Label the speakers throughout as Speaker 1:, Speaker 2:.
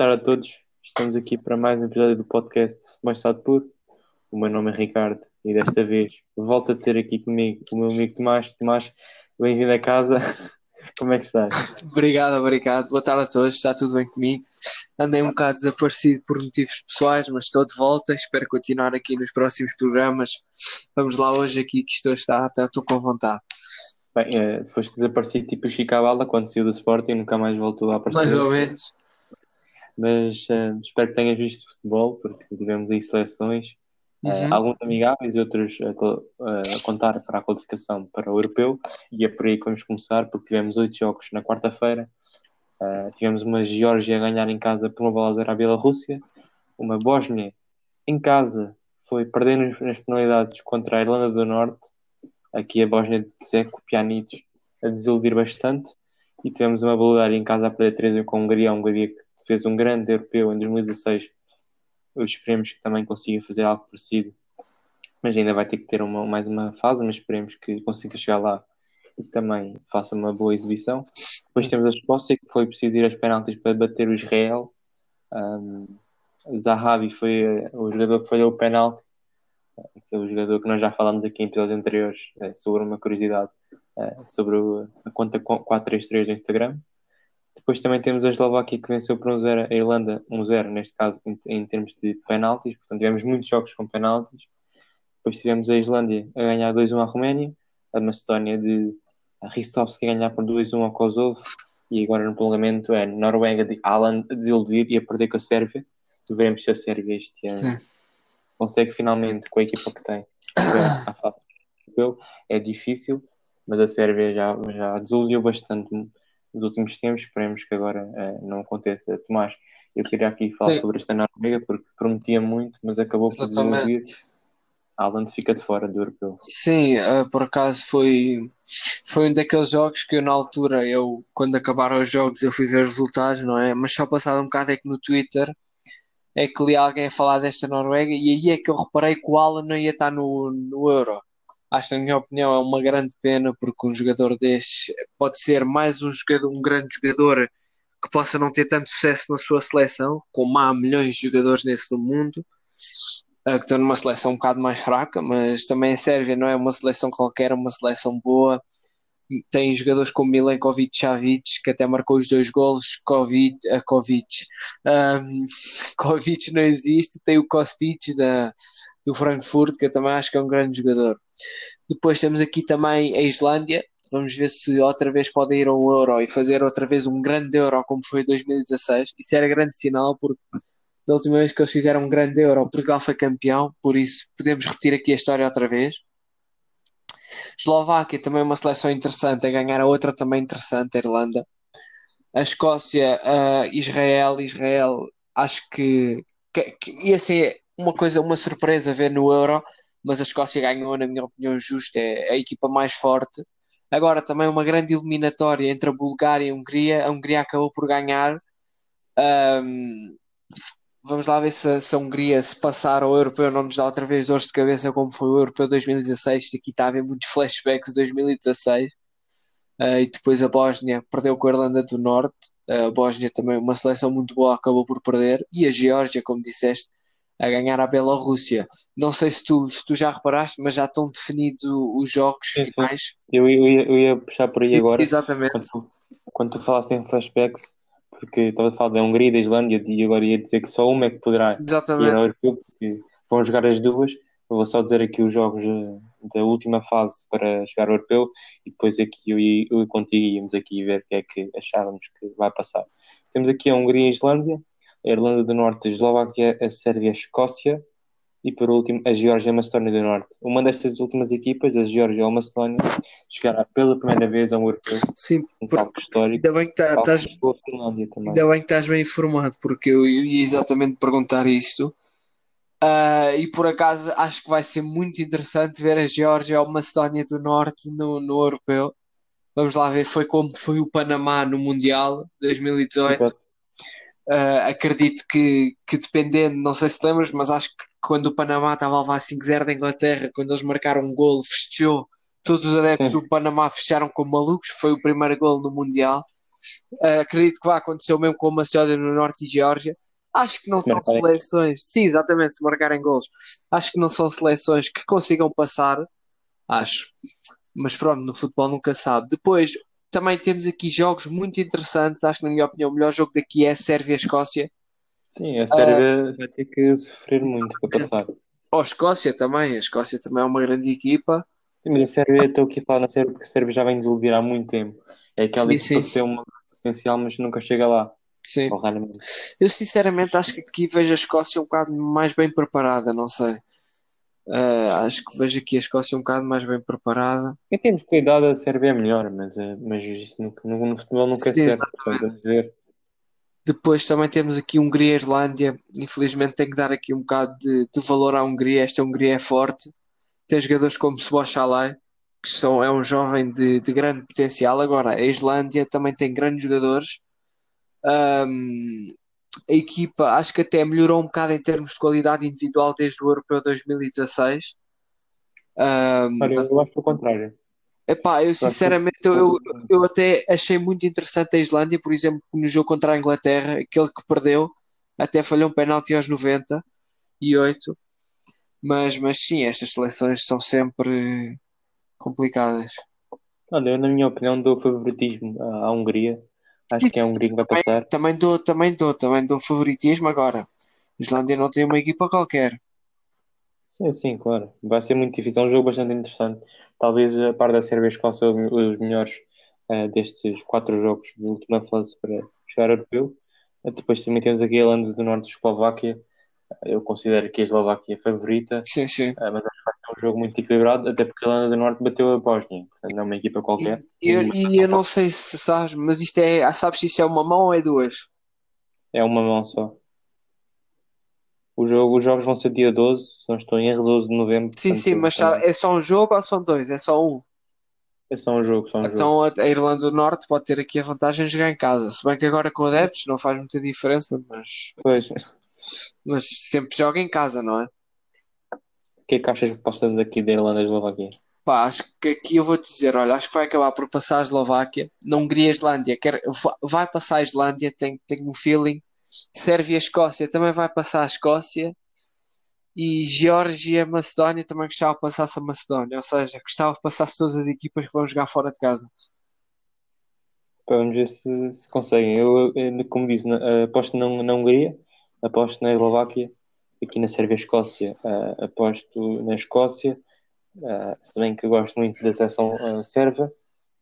Speaker 1: tarde a todos. Estamos aqui para mais um episódio do podcast Mais Estado Puro. O meu nome é Ricardo e desta vez volto a ter aqui comigo o meu amigo Tomás. Tomás, bem-vindo a casa. Como é que estás?
Speaker 2: Obrigado, obrigado. Boa tarde a todos. Está tudo bem comigo? Andei um bocado desaparecido por motivos pessoais, mas estou de volta. Espero continuar aqui nos próximos programas. Vamos lá hoje aqui que estou, está, estou com vontade.
Speaker 1: Bem, eh, foste desaparecido tipo o Chicabala quando saiu do Sporting e nunca mais voltou a aparecer.
Speaker 2: Mais ou menos.
Speaker 1: Mas eh, espero que tenhas visto futebol, porque tivemos aí seleções,
Speaker 2: Uhum.
Speaker 1: alguns amigáveis e outros a, a contar para a qualificação para o Europeu. E é por aí que vamos começar, porque tivemos oito jogos na quarta-feira. Eh, tivemos uma Geórgia a ganhar em casa por uma bola zero à Bielorrússia, uma Bósnia em casa foi perder nas, nas penalidades contra a Irlanda do Norte. Aqui a Bósnia de Zeco, Pjanic, a desiludir bastante. E tivemos uma Bulgária em casa a perder 3 com a Hungria, a Hungria que fez um grande europeu em 2016. Eu esperemos que também consiga fazer algo parecido. Mas ainda vai ter que ter uma, mais uma fase, mas esperemos que consiga chegar lá e também faça uma boa exibição. Depois temos a Escócia, que foi preciso ir aos penaltis para bater o Israel. Um, Zahavi foi o jogador que falhou o penalti, aquele jogador que nós já falámos aqui em episódios anteriores, eh, sobre uma curiosidade eh, sobre a conta 433 do Instagram. Depois também temos a Eslováquia que venceu por 1-0 a Irlanda, 1-0 neste caso em, em termos de penaltis, portanto tivemos muitos jogos com penaltis. Depois tivemos a Islândia a ganhar 2-1 à Roménia, a Macedónia de a Ristovski a ganhar por 2-1 ao Kosovo e agora no prolongamento é Noruega de Alan a desiludir e a perder com a Sérvia. Veremos se a Sérvia este ano consegue finalmente com a equipa que tem. É difícil, mas a Sérvia já, já desiludiu bastante nos últimos tempos. Esperemos que agora eh, não aconteça. Tomás, eu queria aqui falar
Speaker 2: Sim.
Speaker 1: sobre esta Noruega porque prometia muito, mas acabou por desiludir. Alan fica de fora do europeu.
Speaker 2: Sim, eh, por acaso foi, foi um daqueles jogos que eu na altura, eu quando acabaram os jogos eu fui ver os resultados, não é? Mas só passado um bocado é que no Twitter é que li alguém a falar desta Noruega e aí é que eu reparei que o Alan não ia estar no, no Euro. Acho na minha opinião é uma grande pena porque um jogador destes pode ser mais um jogador, um grande jogador que possa não ter tanto sucesso na sua seleção, como há milhões de jogadores nesse no mundo eh, que estão numa seleção um bocado mais fraca, mas também a Sérvia não é uma seleção qualquer, é uma seleção boa. Tem jogadores como Milenkovic Savic, que até marcou os dois golos. Kovic, uh, Kovic. Ahm, Kovic não existe. Tem o Kostic da, do Frankfurt, que eu também acho que é um grande jogador. Depois temos aqui também a Islândia. Vamos ver se outra vez podem ir ao Euro e fazer outra vez um grande Euro como foi em 2016. Isso era grande sinal, porque da última vez que eles fizeram um grande Euro, Portugal foi campeão, por isso podemos repetir aqui a história outra vez. Eslováquia também é uma seleção interessante, a ganhar a outra também interessante, a Irlanda. A Escócia, a Israel, Israel, acho que, que, que ia ser uma coisa, uma surpresa ver no Euro, mas a Escócia ganhou, na minha opinião, justo, é a equipa mais forte. Agora também uma grande eliminatória entre a Bulgária e a Hungria. A Hungria acabou por ganhar. Ahm, Vamos lá ver se, se a Hungria, se passar ao Europeu, não nos dá outra vez dores de cabeça como foi o Europeu 2016. Isto aqui está a haver muitos flashbacks de 2016. Ah, e depois a Bósnia perdeu com a Irlanda do Norte. a Bósnia também, uma seleção muito boa, acabou por perder. E a Geórgia, como disseste, a ganhar a Bielorrússia. Não sei se tu, se tu já reparaste, mas já estão definidos os jogos
Speaker 1: Sim, sim.
Speaker 2: finais.
Speaker 1: Eu, eu, ia, eu ia puxar por aí agora.
Speaker 2: Exatamente.
Speaker 1: quando tu, quando tu falaste em flashbacks, porque estava a falar da Hungria e da Islândia, e agora ia dizer que só uma é que poderá ir
Speaker 2: Exatamente.
Speaker 1: ao europeu, porque vão jogar as duas. Eu vou só dizer aqui os jogos eh, da última fase para chegar ao europeu, e depois aqui eu e, eu e contigo íamos aqui ver o que é que achávamos que vai passar. Temos aqui a Hungria e a Islândia, a Irlanda do Norte, a Eslováquia, a Sérvia, a Escócia. E por último, a Geórgia e a Macedónia do Norte. Uma destas últimas equipas, a Geórgia ou a Macedónia, chegará pela primeira vez ao europeu,
Speaker 2: Sim,
Speaker 1: um
Speaker 2: por-
Speaker 1: salto histórico.
Speaker 2: ainda bem que tá-
Speaker 1: a.
Speaker 2: Ainda bem que estás bem informado, porque eu, ia exatamente perguntar isto. Ah, e por acaso acho que vai ser muito interessante ver a Geórgia ou a Macedónia do Norte no, no Europeu. Vamos lá ver, foi como foi o Panamá no Mundial 2018.
Speaker 1: Exato.
Speaker 2: Ah, acredito que, que dependendo, não sei se lembras, mas acho que quando o Panamá estava a levar 5-0 da Inglaterra, quando eles marcaram um golo, festejou. Todos os adeptos
Speaker 1: Sim.
Speaker 2: do Panamá fecharam como malucos. Foi o primeiro golo no Mundial. Uh, acredito que vai acontecer o mesmo com a Macedónia no Norte e Geórgia. Acho que não são seleções, sim, exatamente, se marcarem gols. Acho que não são seleções que consigam passar, acho. Mas pronto, no futebol nunca sabe. Depois, também temos aqui jogos muito interessantes. Acho que, na minha opinião, o melhor jogo daqui é Sérvia-Escócia.
Speaker 1: Sim, a Sérvia uh, vai ter que sofrer muito para passar.
Speaker 2: Ou Escócia também. A Escócia também é uma grande equipa.
Speaker 1: Sim, mas a Sérvia, estou aqui a falar na Sérvia porque a Sérvia já vem desiludir há muito tempo. É aquela equipa que tem um potencial, mas nunca chega lá.
Speaker 2: Sim. Eu sinceramente acho que aqui vejo a Escócia um bocado mais bem preparada, não sei. Uh, acho que vejo aqui a Escócia um bocado mais bem preparada.
Speaker 1: Em termos de cuidado, a Sérvia é melhor, mas, uh, mas isso no, no, no futebol nunca é certo.
Speaker 2: Depois também temos aqui Hungria e Islândia. Infelizmente tenho que dar aqui um bocado de, de valor à Hungria. Esta Hungria é forte. Tem jogadores como Seboşalai, que são, é um jovem de, de grande potencial. Agora, a Islândia também tem grandes jogadores. Um, a equipa acho que até melhorou um bocado em termos de qualidade individual desde o Europeu 2016. Um,
Speaker 1: Olha, eu acho o contrário.
Speaker 2: Epá, eu sinceramente eu, eu, eu, até achei muito interessante a Islândia, por exemplo, no jogo contra a Inglaterra, aquele que perdeu, até falhou um penalti aos 98. Mas, mas sim, estas seleções são sempre complicadas.
Speaker 1: Olha, eu, na minha opinião, dou favoritismo à Hungria. Acho que é a Hungria que vai passar.
Speaker 2: Também dou, também dou, também dou favoritismo agora. A Islândia não tem uma equipa qualquer.
Speaker 1: Sim, sim, claro. Vai ser muito difícil. É um jogo bastante interessante. Talvez a par da Sérvia e Escócia os melhores uh, destes quatro jogos de última fase para chegar ao europeu. Uh, depois também temos aqui a Irlanda do Norte de Eslováquia. Uh, eu considero que a Eslováquia é a favorita.
Speaker 2: Sim, sim.
Speaker 1: mas jogo muito equilibrado, até porque a Irlanda do Norte bateu a Bósnia. Portanto, não é uma equipa qualquer.
Speaker 2: E, eu, e eu não sei se sabes, mas isto é. Sabes se isto é uma mão ou é duas?
Speaker 1: É uma mão só. O jogo, os jogos vão ser dia 12, se não estou em erro, 12 de novembro.
Speaker 2: Sim, sim, mas é só um jogo ou são dois? É só um?
Speaker 1: É só um jogo, só um
Speaker 2: então
Speaker 1: jogo.
Speaker 2: a Irlanda do Norte pode ter aqui a vantagem de jogar em casa. Se bem que agora com adeptos não faz muita diferença, mas.
Speaker 1: Pois.
Speaker 2: Mas sempre joga em casa, não é?
Speaker 1: O que é que achas que passamos aqui da Irlanda e Eslováquia?
Speaker 2: Pá, acho que aqui eu vou te dizer, olha, acho que vai acabar por passar a Eslováquia. Não Hungria a Islândia. Quer, vai passar a Islândia, tenho, tenho um feeling. Sérvia e Escócia também vai passar a Escócia e Geórgia, Macedónia também gostava que passasse a Macedónia, ou seja, gostava que passasse todas as equipas que vão jogar fora de casa.
Speaker 1: Vamos ver se, se conseguem. Eu, como disse, aposto na, na Hungria, aposto na Eslováquia, aqui na Sérvia Escócia, uh, aposto na Escócia, uh, se bem que gosto muito da seleção uh, sérvia,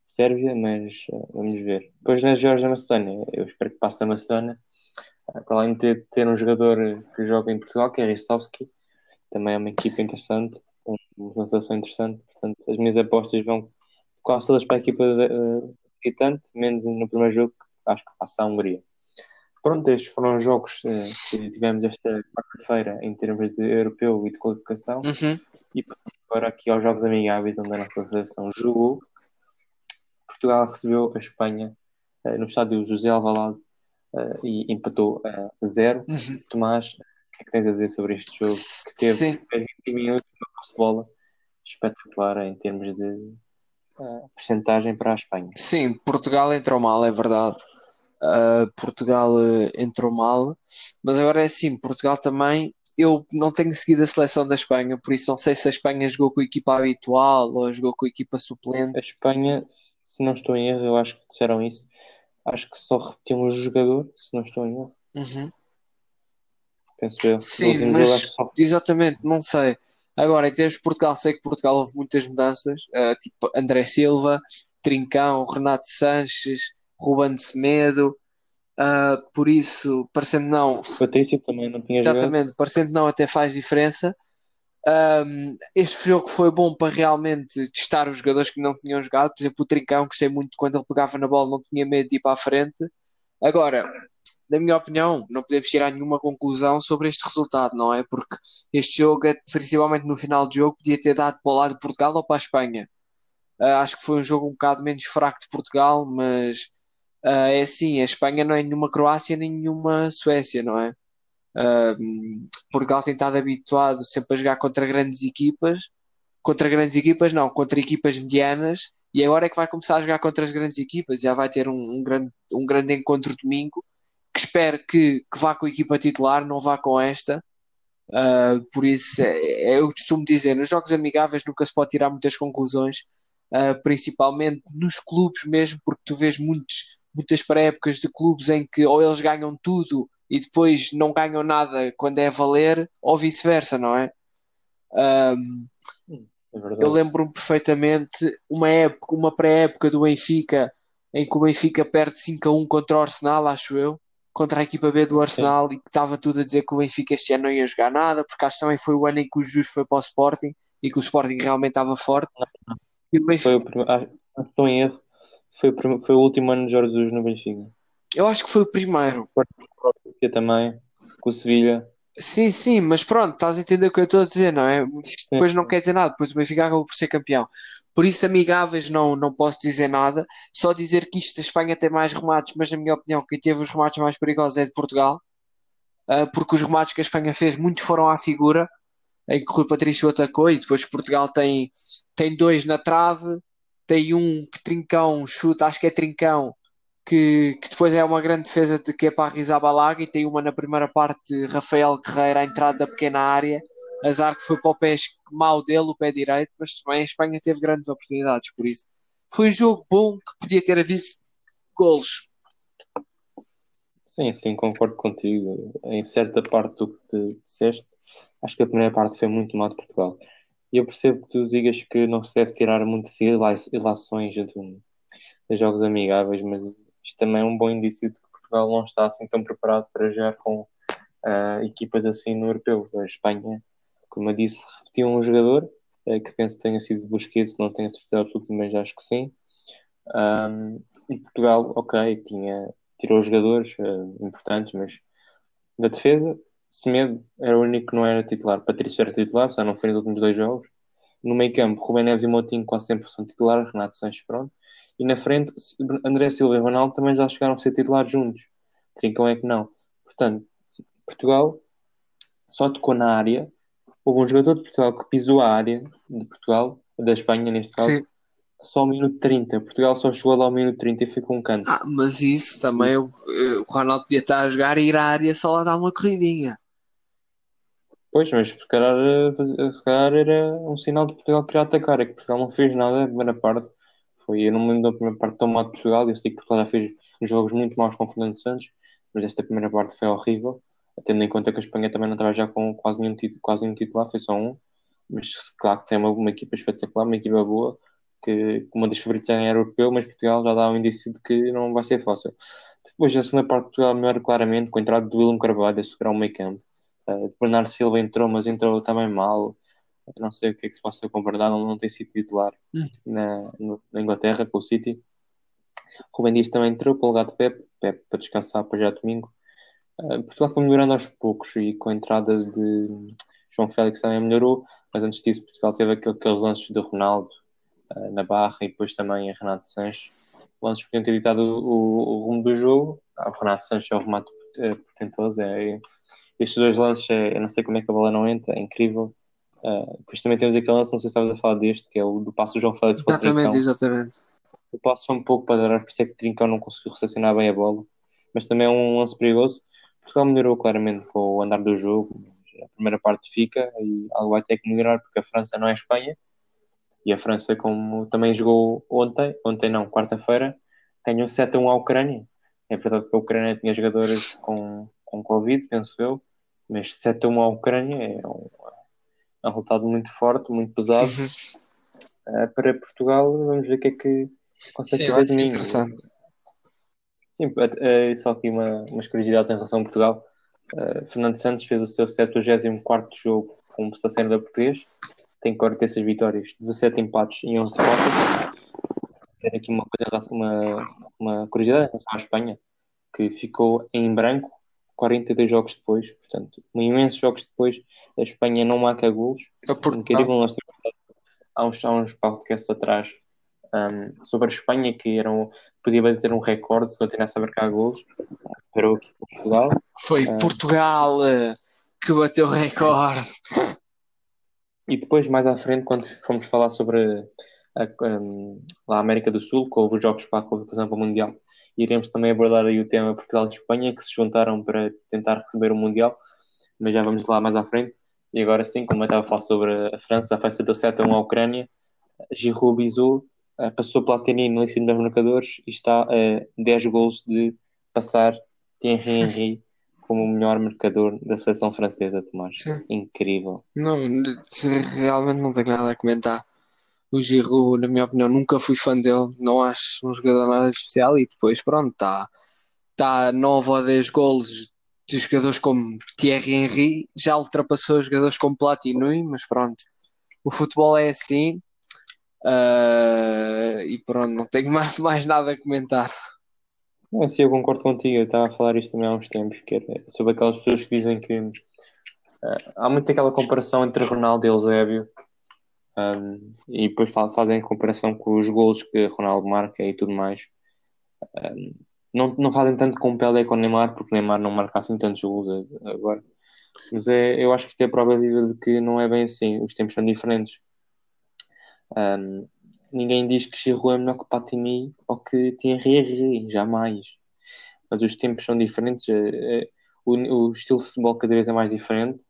Speaker 1: Sérvia, mas vamos ver. Depois na Geórgia Macedónia, eu espero que passe a Macedónia, para além de ter, um jogador que joga em Portugal, que é Ristovski, também é uma equipa interessante, uma sensação interessante. Portanto, as minhas apostas vão quase todas para a equipa visitante, menos no primeiro jogo, acho que passa a Hungria. Pronto, estes foram os jogos uh, que tivemos esta quarta-feira em termos de europeu e de qualificação.
Speaker 2: Uhum.
Speaker 1: E agora aqui aos Jogos Amigáveis, onde a nossa seleção jogou. Portugal recebeu a Espanha uh, no estádio José Alvalade uh, e empatou a zero.
Speaker 2: Uhum.
Speaker 1: Tomás, que é que tens a dizer sobre este jogo que teve Sim. 20 minutos de bola espetacular em termos de uh, percentagem para a Espanha?
Speaker 2: Sim, Portugal entrou mal, é verdade. Uh, Portugal uh, entrou mal, mas agora é assim: Portugal também. Eu não tenho seguido a seleção da Espanha, por isso não sei se a Espanha jogou com a equipa habitual ou jogou com a equipa suplente.
Speaker 1: A Espanha, se não estou em erro, eu acho que disseram isso. Acho que só repetiu um jogador, se não estou em erro.
Speaker 2: Uhum
Speaker 1: penso eu.
Speaker 2: Sim, mas exatamente, não sei. Agora, em termos de Portugal, sei que Portugal houve muitas mudanças, uh, tipo André Silva, Trincão, Renato Sanches, Ruben Semedo, uh, por isso, parecendo não.
Speaker 1: Patrício também não tinha
Speaker 2: Exatamente,
Speaker 1: jogado.
Speaker 2: parecendo não, até faz diferença. Um, este jogo foi bom para realmente testar os jogadores que não tinham jogado. Por exemplo, o Trincão, gostei muito quando ele pegava na bola, não tinha medo de ir para a frente. Agora, na minha opinião, não podemos tirar nenhuma conclusão sobre este resultado, não é? Porque este jogo, principalmente no final do jogo, podia ter dado para o lado de Portugal ou para a Espanha. Uh, acho que foi um jogo um bocado menos fraco de Portugal, mas uh, é assim: a Espanha não é nenhuma Croácia nenhuma Suécia, não é? Uh, Portugal tem estado habituado sempre a jogar contra grandes equipas, contra grandes equipas, não, contra equipas medianas, E agora é que vai começar a jogar contra as grandes equipas, já vai ter um, um grande, um grande encontro domingo, que espero que, que vá com a equipa titular, não vá com esta. Uh, por isso, é, é, eu costumo dizer, nos jogos amigáveis nunca se pode tirar muitas conclusões, uh, principalmente nos clubes mesmo, porque tu vês muitos, muitas pré-épocas de clubes em que ou eles ganham tudo e depois não ganham nada quando é a valer, ou vice-versa, não é? Um, é eu lembro-me perfeitamente uma época, uma pré-época do Benfica em que o Benfica perde 5 a 1 contra o Arsenal, acho eu, contra a equipa B do Arsenal Sim. e que estava tudo a dizer que o Benfica este ano não ia jogar nada, porque acho que também foi o ano em que o Jus foi para o Sporting e que o Sporting realmente estava forte.
Speaker 1: E o Benfica... Foi o primeiro, estou em erro, foi o, foi o último ano de Jorge Jesus no Benfica.
Speaker 2: Eu acho que foi o primeiro.
Speaker 1: também, com o Sevilha.
Speaker 2: Sim, sim, mas pronto, estás a entender o que eu estou a dizer, não é? Depois não quer dizer nada, depois o Benfica acabou por ser campeão. Por isso, amigáveis, não, não posso dizer nada. Só dizer que isto, a Espanha tem mais remates, mas na minha opinião, quem teve os remates mais perigosos é de Portugal, uh, porque os remates que a Espanha fez, muitos foram à figura, em que o Rui Patrício atacou, e depois Portugal tem, tem dois na trave, tem um que Trincão chuta, acho que é Trincão, que, que, depois é uma grande defesa de que é Rizabalaga e tem uma na primeira parte Rafael Guerreiro à entrada da pequena área azar que foi para o pé mau dele, o pé direito, mas também a Espanha teve grandes oportunidades por isso. Foi um jogo bom que podia ter havido golos.
Speaker 1: Sim, sim, concordo contigo. Em certa parte do que te disseste, acho que a primeira parte foi muito mal de Portugal. Eu percebo que tu digas que não se deve tirar muitas ilações de, de jogos amigáveis, mas isto também é um bom indício de que Portugal não está assim tão preparado para jogar com uh, equipas assim no europeu. A Espanha, como eu disse, repetiu um jogador uh, que penso que tenha sido Busquets, não tenho certeza absoluta, mas acho que sim. Um, e Portugal, ok, tinha, tirou jogadores uh, importantes, mas da defesa, Semedo era o único que não era titular. Patrício era titular, só não foi nos últimos dois jogos. No meio campo, Rubem Neves e Motinho quase 100% titular, Renato Sanches pronto. E na frente, André Silva e Ronaldo também já chegaram a ser titulares juntos. Trincão é que não. Portanto, Portugal só tocou na área. Houve um jogador de Portugal que pisou a área de Portugal, da Espanha neste caso, Sim. Só ao minuto 30. Portugal só chegou lá ao minuto 30 e foi com um canto.
Speaker 2: Ah, mas isso também o, o Ronaldo podia estar a jogar e ir à área só lá dar uma corridinha.
Speaker 1: Pois, mas se calhar, eh, se calhar era um sinal de Portugal querer atacar. É que Portugal não fez nada na primeira parte foi, eu não me lembro da primeira parte tão mal de Portugal, eu sei que Portugal já fez jogos muito maus com o Fernando Santos, mas esta primeira parte foi horrível, tendo em conta que a Espanha também não estava já com quase nenhum, título, quase nenhum titular, foi só um, mas claro que tem uma, uma equipa espetacular, uma equipa boa, que uma das favoritas é europeu, mas Portugal já dá um indício de que não vai ser fácil. Depois, a segunda parte de Portugal melhor claramente, com a entrada do William Carvalho a segurar o meio campo. Uh, Bernardo Silva entrou, mas entrou também mal não sei o que é que se passa com o Bernardo, não tem sido titular hum. na, na, Inglaterra com o City. Rubem Dias também entrou para o lugar de Pep, Pep para descansar para já domingo. Uh, Portugal foi melhorando aos poucos e com a entrada de João Félix também melhorou, mas antes disso Portugal teve aquele, aqueles lances de Ronaldo uh, na barra e depois também a Renato Sanches. Lances que podiam ter ditado o, o, rumo do jogo. Ah, o Renato Sanches é o remate é, portentoso. É, é, estes dois lances, é, eu não sei como é que a bola não entra, é incrível. Uh, depois também temos aquele lance, não sei se estavas a falar deste, que é o do passo do João Félix
Speaker 2: Exatamente, exatamente.
Speaker 1: O passo foi um pouco para dar, por isso é que Trincão não conseguiu recepcionar bem a bola, mas também é um lance perigoso. Portugal melhorou claramente com o andar do jogo, a primeira parte fica e algo vai ter que melhorar porque a França não é a Espanha e a França, como também jogou ontem, ontem não, quarta-feira, ganhou 7 a 1 à Ucrânia. É verdade que a Ucrânia tinha jogadores com, com Covid, penso eu, mas 7 a 1 à Ucrânia é um, é um resultado muito forte, muito pesado. Uh, para Portugal, vamos ver o que é que consegue Sim, fazer de mim. Interessante. Sim, é, é, só aqui uma, umas curiosidades em relação a Portugal. Uh, Fernando Santos fez o seu 74 jogo como está sendo da português, tem 46 vitórias, 17 empates e 11 derrotas. Ter aqui uma, coisa, uma, uma curiosidade em relação à Espanha, que ficou em branco 42 jogos depois, portanto, imensos jogos depois, a Espanha não marca golos. É Incrível, nós há uns, há uns podcasts atrás um, sobre a Espanha que eram, podia bater um recorde se continuasse a marcar golos. Parou aqui Portugal.
Speaker 2: Foi Portugal eh, que bateu o recorde.
Speaker 1: E depois, mais à frente, quando fomos falar sobre a, lá a América do Sul, com os jogos para a qualificação para o Mundial. Iremos também abordar aí o tema Portugal e Espanha, que se juntaram para tentar receber o Mundial, mas já vamos lá mais à frente. E agora sim, como eu estava a falar sobre a França, a festa deu 7 a 1 à Ucrânia, Giroud Bizou uh, passou Platini no ensino dos marcadores e está a uh, 10 gols de passar Thierry Henry como o melhor marcador da seleção francesa, Tomás. Sim. Incrível.
Speaker 2: Não, realmente não tenho nada a comentar. O Giroud, na minha opinião, nunca fui fã dele, não acho um jogador nada especial e depois, pronto, está tá 9 ou 10 golos de jogadores como Thierry Henry, já ultrapassou jogadores como Platini, mas pronto, o futebol é assim uh, e pronto, não tenho mais, mais nada a comentar.
Speaker 1: Não, sim, eu concordo contigo, eu estava a falar isto também há uns tempos, que era sobre aquelas pessoas que dizem que uh, há muito aquela comparação entre Ronaldo e Eusébio um, e depois fazem comparação com os gols que Ronaldo marca e tudo mais. Um, não, não fazem tanto com o Pelé com o Neymar, porque o Neymar não marca assim tantos gols agora. Mas é, eu acho que isto é prova de que não é bem assim, os tempos são diferentes. Um, ninguém diz que Giroud é melhor que Platini ou que Thierry jamais. Mas os tempos são diferentes, é, é, o, o, estilo de futebol cada vez é mais diferente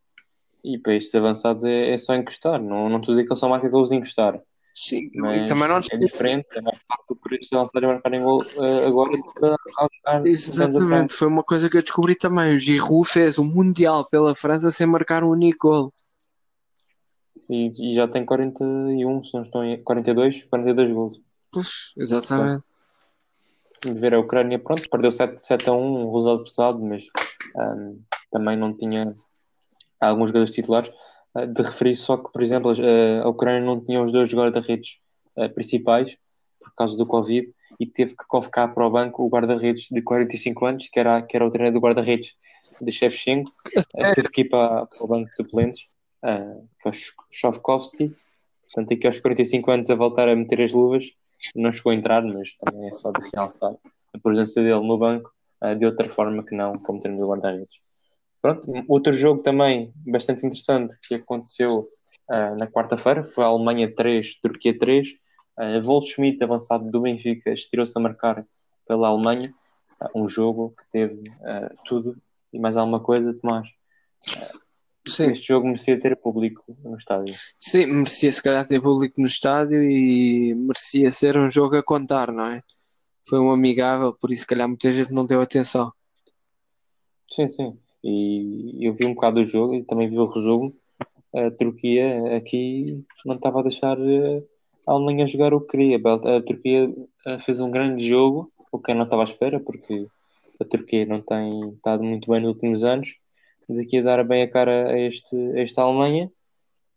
Speaker 1: e para estes avançados é, é só encostar. Não, não estou a dizer que ele só marca gols de encostar.
Speaker 2: Sim, mas e também não
Speaker 1: é diferente, é mais fácil por isso avançar e marcar em gol uh, agora
Speaker 2: do Exatamente, foi uma coisa que eu descobri também. O Giroud fez o um Mundial pela França sem marcar um único gol.
Speaker 1: E, e, já tem 41, se não estou em 42, 42 gols.
Speaker 2: Pois, exatamente.
Speaker 1: De ver a Ucrânia, pronto, perdeu 7, 7 a 1, um resultado pesado, mas um, também não tinha alguns jogadores titulares. Uh, de referir só que, por exemplo, uh, a Ucrânia não tinha os dois guarda-redes uh, principais por causa do Covid e teve que convocar para o banco o guarda-redes de 45 anos, que era, que era o treinador do guarda-redes de Shevchenko, teve que ir para, para o banco de suplentes uh, que é portanto, aqui aos 45 anos a voltar a meter as luvas, não chegou a entrar, mas também é só de realçar a presença dele no banco uh, de outra forma que não como termos o guarda-redes. Pronto, outro jogo também bastante interessante que aconteceu uh, na quarta-feira foi a Alemanha 3, Turquia 3. Uh, Volschmidt, avançado do Benfica, estirou-se a marcar pela Alemanha. Uh, um jogo que teve tudo e mais alguma coisa, Tomás. Sim. Este jogo merecia ter público no estádio.
Speaker 2: Sim, merecia se calhar ter público no estádio e merecia ser um jogo a contar, não é? Foi um amigável, por isso se calhar muita gente não deu atenção.
Speaker 1: Sim, sim. E eu vi um bocado do jogo e também vi o resumo. A Turquia aqui não estava a deixar eh, a Alemanha jogar o que queria. A Turquia eh, fez um grande jogo, o que eu não estava à espera, porque a Turquia não tem estado muito bem nos últimos anos Estamos aqui a dar bem a cara a, este, a esta Alemanha,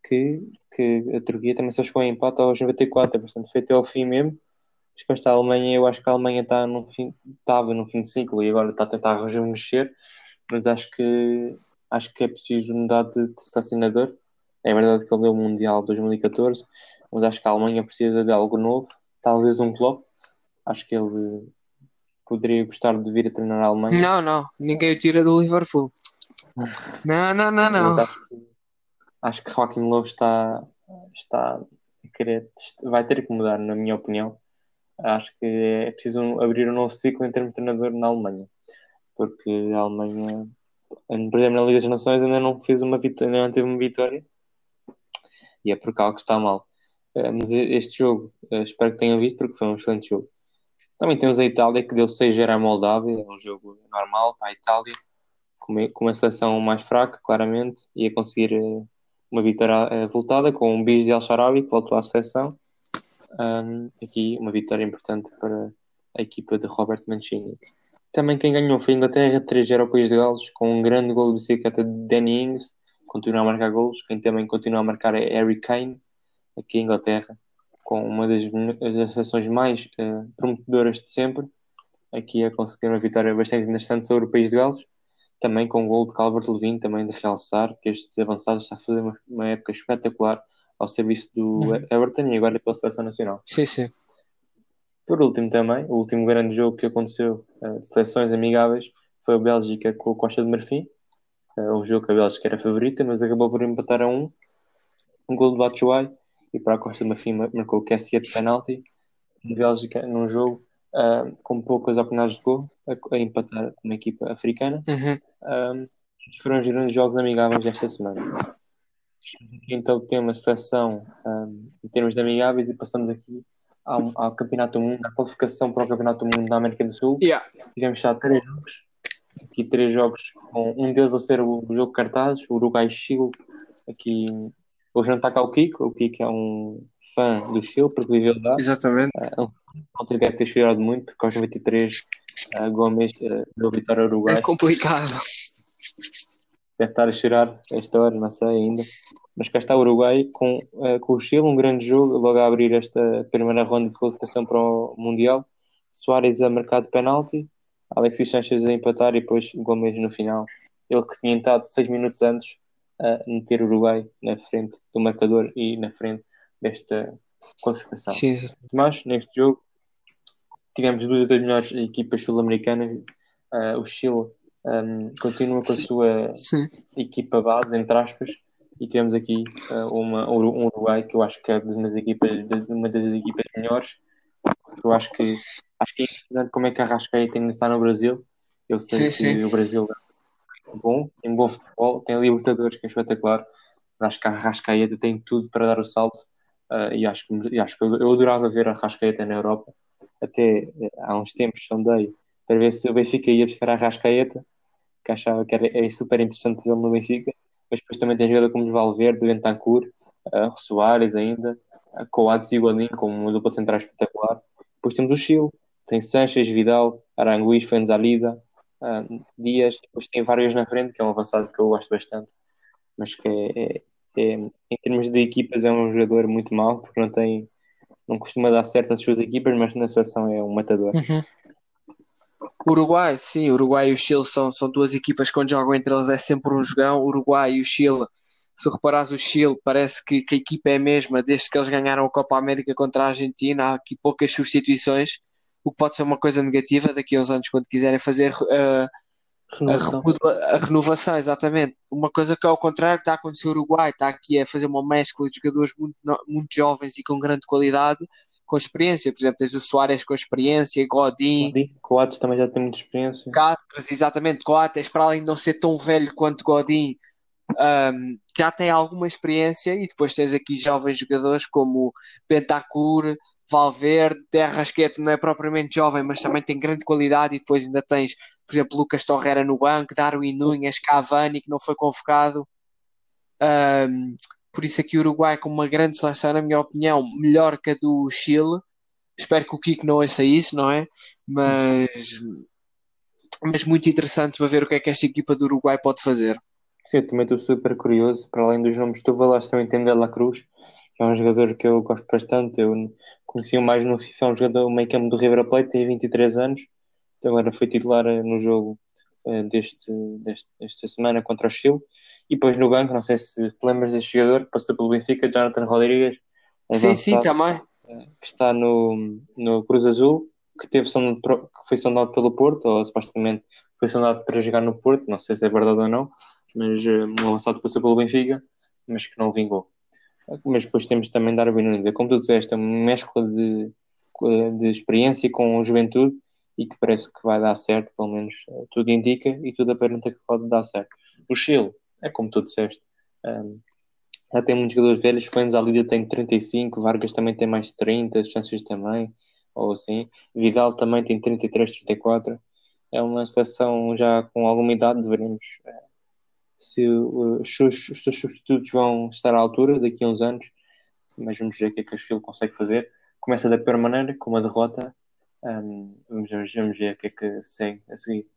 Speaker 1: que, que a Turquia também só chegou em empate aos 94, portanto foi até ao fim mesmo. Mas com esta Alemanha, eu acho que a Alemanha está no fim, estava no fim de ciclo e agora está a tentar rejuvenescer, mas acho que, acho que é preciso mudar de, de selecionador. É verdade que ele deu o Mundial 2014, mas acho que a Alemanha precisa de algo novo, talvez um Klopp. Acho que ele poderia gostar de vir a treinar a Alemanha.
Speaker 2: Não, não, ninguém o tira do Liverpool. Não, não, não, não.
Speaker 1: Acho que, Joaquim Lowe está, está a querer, vai ter que mudar, na minha opinião. Acho que é preciso abrir um novo ciclo em termos de treinador na Alemanha, porque a Alemanha, por exemplo, na Liga das Nações ainda não fez uma vitória, ainda não teve uma vitória e é por causa que está mal. Eh, mas este jogo, eh, espero que tenham visto, porque foi um excelente jogo. Também temos a Itália que deu 6-0 à Moldávia, é um jogo normal para a Itália com uma seleção mais fraca, claramente, ia conseguir uh, uma vitória uh, voltada com um bis de Al-Sharawi que voltou à seleção. Um, aqui uma vitória importante para a equipa de Robert Mancini. Também quem ganhou foi a Inglaterra, 3-0 ao País de Gales, com um grande gol de bicicleta de Danny Ings, continua a marcar golos. Quem também continua a marcar é Harry Kane, aqui em Inglaterra, com uma das, das seleções mais uh, prometedoras de sempre, aqui a conseguir uma vitória bastante interessante sobre o País de Gales também com o gol de Calvert Levin, também de realçar que estes avançados está a fazer uma, uma época espetacular ao serviço do uhum. Everton e agora pela seleção nacional.
Speaker 2: Sim, sim.
Speaker 1: Por último também, o último grande jogo que aconteceu uh, de seleções amigáveis foi a Bélgica com a Costa de Marfim. Uh, um jogo que a Bélgica era favorita, mas acabou por empatar a um. Um gol de Batshuayi e para a Costa de Marfim marcou o QSE de penalti. A Bélgica, num jogo uh, com poucas oportunidades de gol, a, a, empatar com uma equipa africana.
Speaker 2: Uhum.
Speaker 1: foram os grandes jogos amigáveis desta semana. Então tem uma seleção um, em termos de amigáveis e passamos aqui ao, ao, Campeonato do Mundo, à qualificação para o Campeonato do Mundo da América do Sul.
Speaker 2: Yeah.
Speaker 1: Tivemos já três jogos, aqui três jogos, com um deles a ser o, o jogo cartaz, o Uruguai-Chile. Aqui hoje não está cá o Kiko, o Kiko é um fã do Chile, porque viveu lá.
Speaker 2: Exatamente.
Speaker 1: Uh, ontem deve ter chorado muito, porque aos 93 uh, Gomes uh, deu vitória ao Uruguai.
Speaker 2: É complicado.
Speaker 1: Deve estar a chorar a história, não sei ainda. Mas cá está o Uruguai com, uh, com o Chile, um grande jogo, logo a abrir esta primeira ronda de qualificação para o Mundial. Soares a marcar de penalti, Alexis Sanchez a empatar e depois Gomes no final. Ele que tinha entrado seis minutos antes a meter o Uruguai na frente do marcador e na frente desta qualificação.
Speaker 2: Sim.
Speaker 1: Mas neste jogo tivemos duas das melhores equipas sul-americanas. Uh, o Chile um, continua com a sua
Speaker 2: Sim.
Speaker 1: equipa base, entre aspas, e temos aqui uh, uma, um Uruguai que eu acho que é de uma, equipas, de uma das equipas melhores. Eu acho que acho que é impressionante como é que a Rascaeta ainda está no Brasil. Eu sei
Speaker 2: Sim,
Speaker 1: que
Speaker 2: sim.
Speaker 1: o Brasil é bom, tem bom futebol, tem Libertadores, que é espetacular. Acho que a Rascaeta tem tudo para dar o salto. Uh, e acho que, acho que eu, adorava ver a Rascaeta na Europa. Até uh, há uns tempos sondei para ver se o Benfica ia buscar a Rascaeta, que achava que era, é super interessante vê-lo no Benfica. Mas depois também tem jogador como Valverde, Bentancur, uh, Soares ainda, uh, Coates e Godin, com uma dupla central espetacular. Depois temos o Chile, tem Sanches, Vidal, Aranguiz, Fenzalida, uh, Dias. Depois tem vários na frente, que é um avançado que eu gosto bastante. Mas que é, é, é, em termos de equipas é um jogador muito mau, porque não tem não costuma dar certo nas suas equipas, mas na seleção é um matador.
Speaker 2: Uhum. Uruguai, sim, Uruguai e o Chile são, são duas equipas que quando jogam entre eles é sempre um jogão. Uruguai e o Chile, se reparares o Chile, parece que, que a equipa é a mesma desde que eles ganharam a Copa América contra a Argentina. Há aqui poucas substituições, o que pode ser uma coisa negativa daqui a uns anos quando quiserem fazer uh,
Speaker 1: Renovação.
Speaker 2: renova- a renovação, exatamente. Uma coisa que ao contrário que está a acontecer no Uruguai, está aqui a fazer uma mescla de jogadores muito, muito jovens e com grande qualidade, com experiência. Por exemplo, tens o Soares com experiência, Godin,
Speaker 1: Coates também já tem muita experiência.
Speaker 2: Cáceres, exatamente, Coates, para além de não ser tão velho quanto Godin, um, já tem alguma experiência e depois tens aqui jovens jogadores como Bentancur, Valverde, Terrasquete não é propriamente jovem, mas também tem grande qualidade e depois ainda tens, por exemplo, Lucas Torreira no banco, Darwin Núñez, Cavani, que não foi convocado. Um, por isso aqui o Uruguai com uma grande seleção, na minha opinião, melhor que a do Chile. Espero que o Kiko não ouça isso, não é? Mas, mas muito interessante para ver o que é que esta equipa do Uruguai pode fazer.
Speaker 1: Sim, eu também estou super curioso. Para além dos nomes que tu falaste, também tem Dela Cruz, é um jogador que eu gosto bastante. Eu conheci-o mais no FIFA, é um jogador meio campo do River Plate, tem 23 anos. Agora foi titular eh, no jogo eh, deste, deste, desta semana contra o Chile. E depois no banco, não sei se te lembras deste jogador, que passou pelo Benfica, Jonathan Rodrigues.
Speaker 2: Sim, sim, também.
Speaker 1: que está no, no Cruz Azul, que, teve sondado, que foi sondado pelo Porto, ou supostamente foi sondado para jogar no Porto, não sei se é verdade ou não, mas eh, um avançado passou pelo Benfica, mas que não vingou. Mas depois temos também Darwin Nunes, é como tu disseste, é uma mescla de, de experiência com juventude e que parece que vai dar certo, pelo menos eh, tudo indica e tudo aparenta que pode dar certo. O Chile, é como tu disseste, ehm, já tem muitos jogadores velhos, Fuentes Alida tem 35, Vargas também tem mais de 30, Chances também, ou assim. Vidal também tem 33, 34. É uma seleção já com alguma idade, veremos eh, se uh, os seus, os seus substitutos vão estar à altura daqui a uns anos, mas vamos ver o que é que o Chile consegue fazer. Começa da pior maneira, com uma derrota. Um, vamos, vamos, vamos ver o que é que segue a seguir.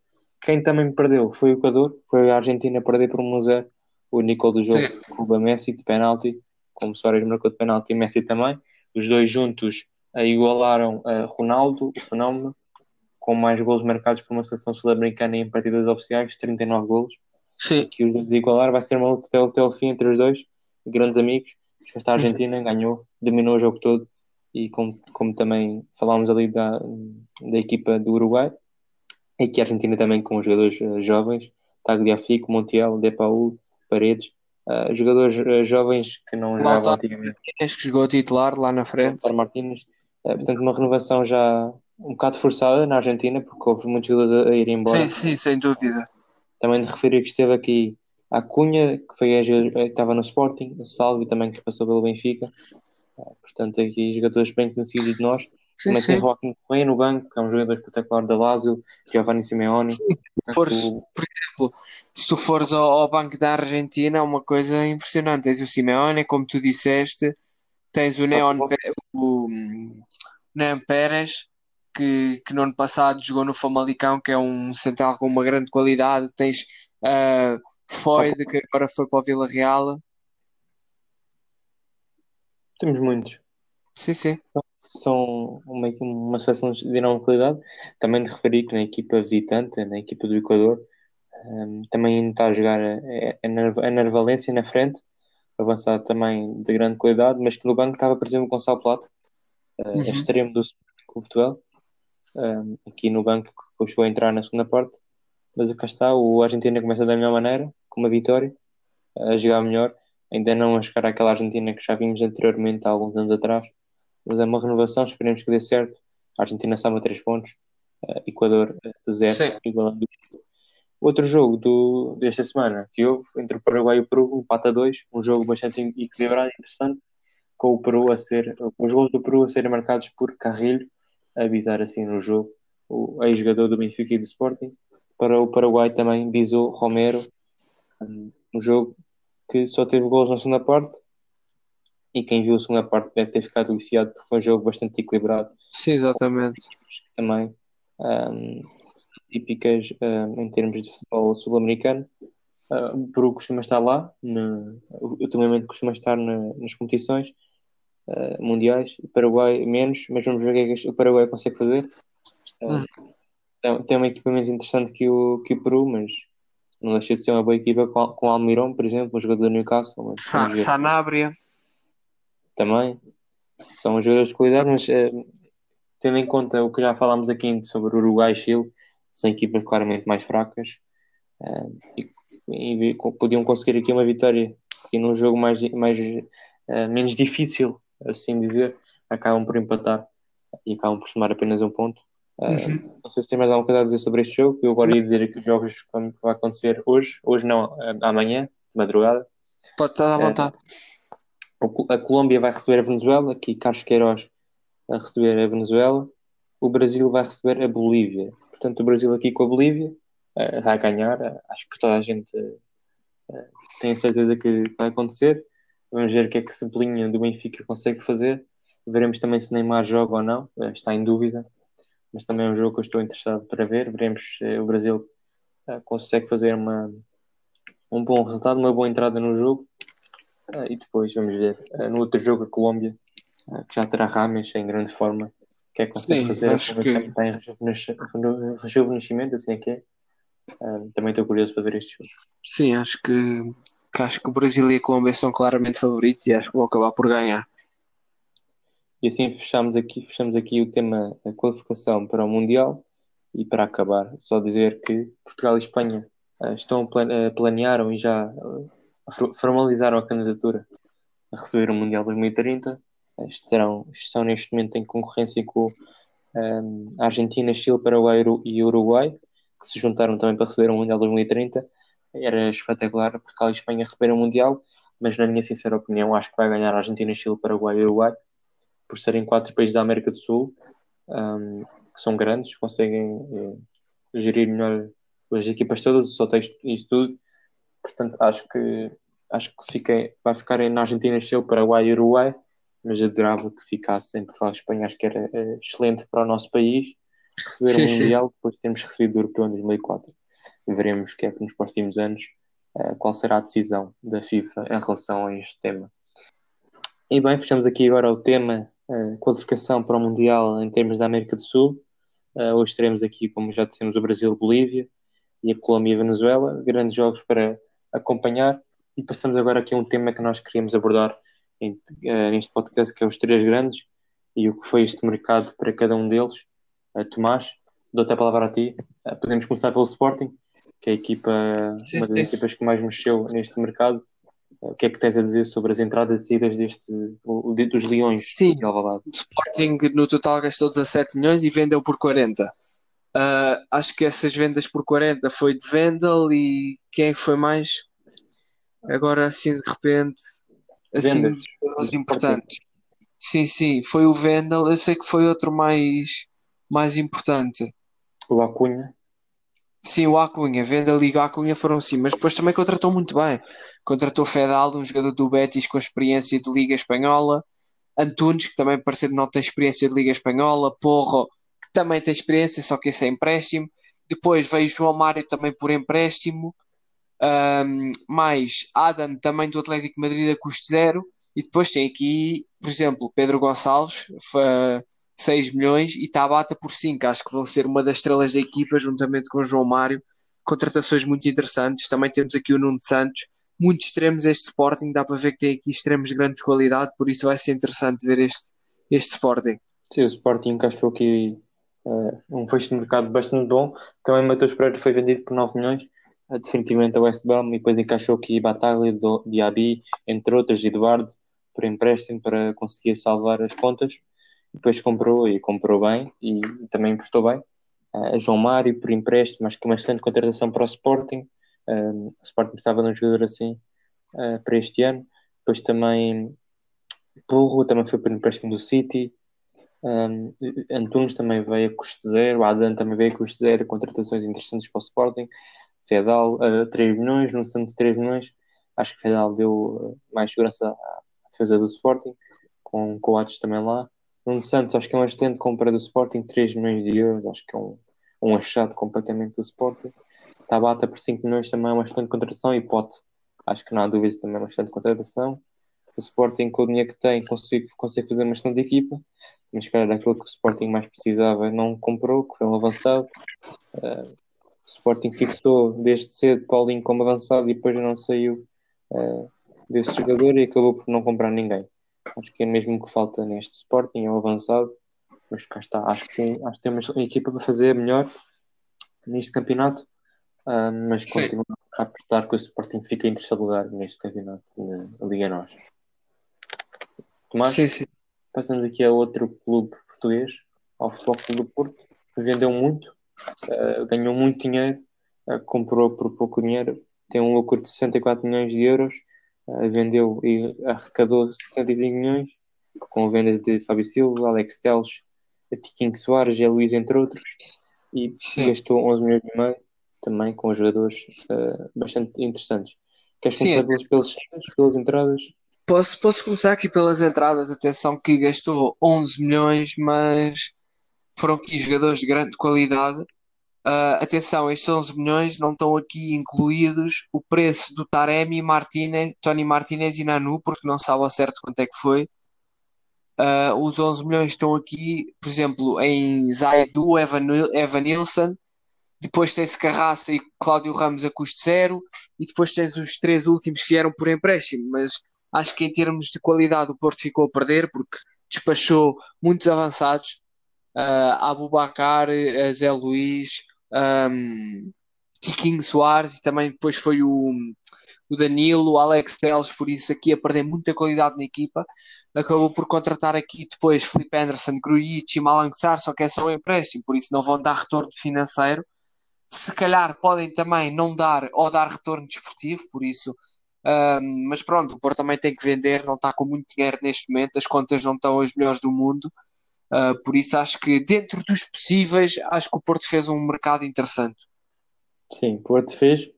Speaker 1: Quem também perdeu foi o Equador, foi a Argentina a perder por 1 a 0. O Nicole do jogo
Speaker 2: Sim.
Speaker 1: com o Messi de penalti, como Soares marcou de penalti e Messi também. Os dois juntos eh, igualaram a Ronaldo, o fenómeno, com mais golos marcados por uma seleção sul-americana em partidas oficiais, 39 golos.
Speaker 2: Sim,
Speaker 1: Que os dois igualar vai ser uma luta até, até o fim entre os dois, grandes amigos. Esta Argentina ganhou, dominou o jogo todo e como, como também falámos ali da, da equipa do Uruguai, aqui a Argentina também com os jogadores eh, jovens, Tagliafico, Montiel, De Paul, Paredes, uh, jogadores uh, jovens que não jogavam antigamente.
Speaker 2: que jogou a titular lá na frente.
Speaker 1: Para Martínez. Uh, portanto, uma renovação já um bocado forçada na Argentina, porque houve muitos jogadores a ir embora.
Speaker 2: Sim, sim, sem dúvida.
Speaker 1: Também de referir que esteve aqui a Cunha, que foi a, estava no Sporting, a Salvi também, que passou pelo Benfica. Portanto, aqui jogadores bem conhecidos de nós. Sim, Também sim. tem Joaquim Correia no banco, que é um jogador espetacular da Lazio, Giovanni Simeone. Sim,
Speaker 2: por, por exemplo, se tu fores ao, ao, banco da Argentina, é uma coisa impressionante. Tens o Simeone, como tu disseste, tens o Neon, o, Neon Pérez, que, que no ano passado jogou no Famalicão, que é um central com uma grande qualidade. Tens uh, Foyd, que agora foi para o Vila Real.
Speaker 1: Temos muitos.
Speaker 2: Sim, sim
Speaker 1: são uma, uma seleção de enorme qualidade. Também de referir que na equipa visitante, na equipa do Equador, um, também está a jogar a, a, Nervalência na frente, avançado também de grande qualidade, mas que no banco estava, por exemplo, Gonçalo Plato, uh, uhum. extremo do Clube Duel, um, aqui no banco que chegou a entrar na segunda parte. Mas cá está, o Argentina começa da melhor maneira, com uma vitória, a jogar melhor, ainda não a chegar àquela Argentina que já vimos anteriormente há alguns anos atrás mas é uma renovação, esperemos que dê certo. A Argentina soma 3 pontos, uh, Equador 0, igualando. Outro jogo do, desta semana que houve entre o Paraguai e o Peru, empate a 2, um jogo bastante equilibrado e interessante, com o Peru a ser, os gols do Peru a serem marcados por Carrilho, avisar assim no jogo, o ex-jogador do Benfica e do Sporting. Para o Paraguai também visou Romero, um, jogo que só teve gols na segunda parte, e quem viu a segunda parte deve ter ficado deliciado porque foi um jogo bastante equilibrado.
Speaker 2: Sim, exatamente.
Speaker 1: Também um, típicas um, em termos de futebol sul-americano. Uh, o Peru costuma estar lá, no, ultimamente costuma estar na, nas competições uh, mundiais, o Paraguai menos, mas vamos ver o que é que o Paraguai consegue fazer. Uh, tem, tem um equipamento interessante que o, que o Peru, mas não deixa de ser uma boa equipa com, com Almiron, por exemplo, um jogador do Newcastle.
Speaker 2: Sa Sanabria
Speaker 1: também. São jogadores de qualidade, mas uh, tendo em conta o que já falámos aqui sobre Uruguai e Chile, são equipas claramente mais fracas uh, e, e, podiam conseguir aqui uma vitória e num jogo mais, mais uh, menos difícil, assim dizer, acabam por empatar e acabam por somar apenas um ponto. Uhum. Não sei se tem mais alguma coisa a dizer sobre este jogo. Eu agora ia dizer aqui os jogos que vão acontecer hoje, hoje não, amanhã, madrugada.
Speaker 2: Pode estar à vontade.
Speaker 1: A Colômbia vai receber a Venezuela, aqui Carlos Queiroz a receber a Venezuela. O Brasil vai receber a Bolívia. Portanto, o Brasil aqui com a Bolívia uh, vai ganhar. Uh, acho que toda a gente uh, tem a certeza que vai acontecer. Vamos ver o que é que Cebolinha do Benfica consegue fazer. Veremos também se Neymar joga ou não. está em dúvida. Mas também é um jogo que eu estou interessado para ver. Veremos se o Brasil consegue fazer uma, um bom resultado, uma boa entrada no jogo e depois vamos ver no outro jogo a Colômbia, que já terá Rames em grande forma. O que é que consegue Sim, fazer? Acho que... Está em rejuvenescimento, assim é que é. também estou curioso para ver este jogo.
Speaker 2: Sim, acho que, que, acho que o Brasil e a Colômbia são claramente favoritos e acho que vão acabar por ganhar.
Speaker 1: E assim fechamos aqui, fechamos aqui o tema da qualificação para o Mundial e para acabar, só dizer que Portugal e Espanha estão planearam e já formalizaram a candidatura a receber o Mundial 2030. Estarão, estão neste momento em concorrência com um, Argentina, Chile, Paraguai e Uruguai, que se juntaram também para receber o Mundial 2030. Era espetacular Portugal e Espanha receber o Mundial, mas na minha sincera opinião acho que vai ganhar a Argentina, Chile, Paraguai e Uruguai, por serem quatro países da América do Sul, um, que são grandes, conseguem eh, gerir melhor as equipas todas, o seu texto e isso tudo, Portanto, acho que acho que fiquei, vai ficar na Argentina, Chile, Paraguai e Uruguai, mas adorava que ficasse em Portugal e Espanha, acho que era uh, excelente para o nosso país receber um Mundial depois de termos recebido o Europeu em 2004. Veremos que é nos próximos anos uh, qual será a decisão da FIFA em relação a este tema. E bem, fechamos aqui agora o tema uh, qualificação para o Mundial em termos da América do Sul. Uh, hoje teremos aqui, como já dissemos, o Brasil-Bolívia e a Colômbia e a Venezuela. Grandes jogos para acompanhar. E passamos agora aqui a um tema que nós queríamos abordar neste podcast, que é os três grandes e o que foi este mercado para cada um deles. Tomás, dou-te a palavra a ti. Podemos começar pelo Sporting, que é a equipa, sim, uma das sim. equipas que mais mexeu neste mercado. o que é que tens a dizer sobre as entradas e saídas deste, dos Leões
Speaker 2: Sim,
Speaker 1: de Alvalade?
Speaker 2: o Sporting no total gastou 17 milhões e vendeu por 40. Uh, acho que essas vendas por 40 foi de Vendel e quem é que foi mais? Agora assim de repente, assim
Speaker 1: Vendas.
Speaker 2: jogadores importantes. Sim, sim, foi o Vendel. Eu sei que foi outro mais, mais importante.
Speaker 1: O Acunha,
Speaker 2: Sim, o Acunha, Vendel e o Acunha foram sim, mas depois também contratou muito bem. Contratou Fedal, um jogador do Betis com experiência de Liga Espanhola. Antunes, que também parece que não tem experiência de Liga Espanhola. Porro, que também tem experiência, só que esse é empréstimo. Depois veio João Mário também por empréstimo. Ahm, mais Adam, também do Atlético Madrid a custo zero. E depois tem aqui, por exemplo, Pedro Gonçalves, 6 milhões, e Tabata por 5. Acho que vão ser uma das estrelas da equipa, juntamente com João Mário. Contratações muito interessantes. Também temos aqui o Nuno Santos. Muitos extremos este Sporting, dá para ver que tem aqui extremos de grande qualidade, por isso vai ser interessante ver este, este Sporting.
Speaker 1: sim, o Sporting encaixou aqui eh, um fecho de mercado bastante bom. Também Matheus Pereira foi vendido por 9 milhões, eh, definitivamente a West Brom, e depois encaixou aqui Bataglia, Do- Diaby, entre outros, Eduardo, por empréstimo para conseguir salvar as contas. Depois comprou e comprou bem e também emprestou bem. Eh, João Mário por empréstimo, acho que uma excelente contratação para o Sporting. Eh, o Sporting precisava de um jogador assim eh, para este ano. Depois também Porro, também foi por empréstimo do City. Um, Antunes também veio a custo zero, Adam também veio a custo zero, contratações interessantes para o Sporting. Fedal, uh, 3 milhões, no Santos 3 milhões. Acho que Fedal deu uh, mais segurança à defesa do Sporting, com Coates também lá. No Santos, acho que é uma excelente compra do Sporting, 3 milhões de euros, acho que é um, um achado completamente do Sporting. Tabata por 5 milhões também é uma excelente contratação e Pote, acho que não há dúvida também é uma excelente contratação. O Sporting, com o dinheiro que tem, consegue, consegue fazer uma excelente equipa mas calhar aquilo que o Sporting mais precisava não comprou, que foi um avançado. Uh, o Sporting fixou desde cedo Paulinho como avançado e depois não saiu uh, desse jogador e acabou por não comprar ninguém. Acho que é mesmo o que falta neste Sporting, é o avançado, mas cá está. Acho que, tem, acho que temos uma equipa para fazer melhor neste campeonato, uh, mas
Speaker 2: Sim.
Speaker 1: continuo a apostar que o Sporting fica em terceiro lugar neste campeonato, na Liga Nós. Tomás?
Speaker 2: Sim, sim.
Speaker 1: Passamos aqui a outro clube português, ao Futebol Clube do Porto, que vendeu muito, uh, ganhou muito dinheiro, uh, comprou por pouco dinheiro, tem um lucro de 64 milhões de euros, vendeu e arrecadou 75 milhões, com vendas de Fábio Silva, Alex Teles, Tiquinho Soares, Gé Luís, entre outros, e
Speaker 2: Sim.
Speaker 1: gastou 11 milhões e meio, também com jogadores bastante interessantes. Queres
Speaker 2: Sim,
Speaker 1: começar pelas, pelas, saídas, pelas entradas?
Speaker 2: Posso, posso começar aqui pelas entradas. Atenção que gastou 11 milhões, mas foram aqui jogadores de grande qualidade. Ah, atenção, estes 11 milhões não estão aqui incluídos o preço do Taremi, Martinez, Tony Martinez e Nanu, porque não sabe ao certo quanto é que foi. Ah, os 11 milhões estão aqui, por exemplo, em Zaidu, Evan, Evan Nilsson, depois tem-se Carraça e Cláudio Ramos a custo zero, e depois tens os três últimos que vieram por empréstimo, mas acho que em termos de qualidade o Porto ficou a perder porque despachou muitos avançados, uh, Abubacar, uh, Zé Luís, um, Tiquinho Soares e também depois foi o, o Danilo, o Alex Teles, por isso aqui a perder muita qualidade na equipa. Acabou por contratar aqui depois Felipe Anderson, Grujic e Sarr, só que é só um empréstimo, por isso não vão dar retorno financeiro. Se calhar podem também não dar ou dar retorno desportivo, por isso um, mas pronto, o Porto também tem que vender, não está com muito dinheiro neste momento, as contas não estão as melhores do mundo, uh, por isso acho que dentro dos possíveis, acho que o Porto fez um mercado interessante.
Speaker 1: Sim, o Porto fez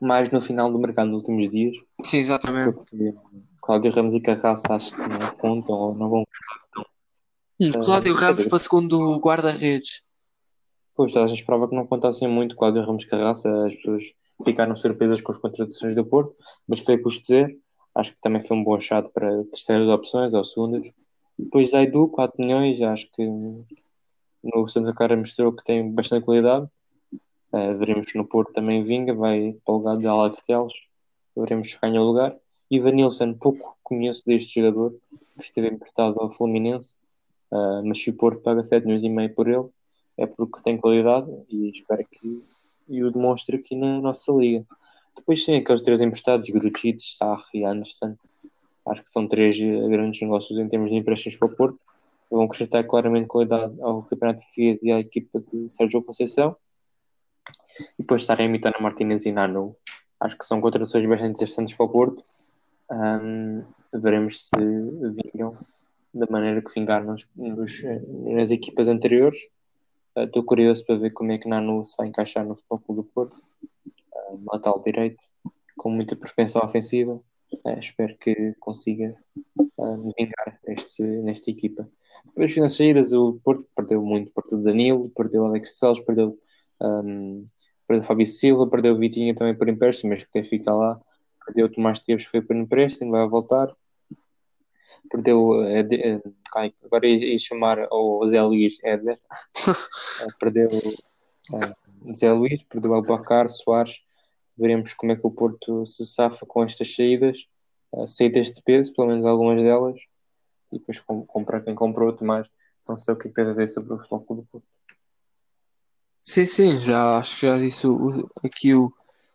Speaker 1: mais no final do mercado, nos últimos dias.
Speaker 2: Sim, exatamente.
Speaker 1: Porque Cláudio Ramos e Carraça acho que não contam ou não vão.
Speaker 2: Hum, Cláudio Ramos para segundo guarda-redes.
Speaker 1: Pois, a gente esperava que não contassem muito Cláudio Ramos Carraça, as pessoas ficaram surpresas com as contratações do Porto, mas foi custo zero. Acho que também foi um bom achado para terceiras opções ou segundas. Depois Zaidu, 4 milhões, acho que no Santa Cara mostrou que tem bastante qualidade. Uh, veremos no Porto também vinga, vai para o lugar de Alex Teles, veremos se ganha o lugar. Ivan Nilsson, pouco conheço deste jogador, que esteve emprestado ao Fluminense, uh, mas se o Porto paga 7 milhões e meio por ele, é porque tem qualidade e espero que e o demonstre aqui na nossa liga. Depois sim, aqueles três emprestados, Grujic, Sarri e Anderson. Acho que são três eh, grandes negócios em termos de empréstimos para o Porto. Vão acrescentar claramente qualidade ao Campeonato Português e à equipa de Sérgio Conceição. E depois estarem a imitar a Martínez e Nano. Acho que são contratações bastante interessantes para o Porto. Um, veremos se vingam da maneira que vingaram nos, nos, nas equipas anteriores. Estou uh, curioso para ver como é que Nano se vai encaixar no Futebol do Porto. Uh, lateral direito, com muita propensão ofensiva. Uh, espero que consiga uh, vingar neste, nesta equipa. Depois nas saídas, o Porto perdeu muito. Perdeu Danilo, perdeu Alex Celes, perdeu, um, perdeu Fábio Silva, perdeu Vitinha também por empréstimo, mas que tem que ficar lá. Perdeu o Tomás Teves, foi por empréstimo, vai voltar perdeu eh, eh, agora ia, chamar o Zé Luís Éder perdeu Zé Luís, perdeu o Bacar Soares veremos como é que o Porto se safa com estas saídas saídas de peso, pelo menos algumas delas e depois comprar quem comprou outro mais não sei o que é que tens a dizer sobre o Futebol do Porto
Speaker 2: Sim, sim, já acho que já disse o, aqui o,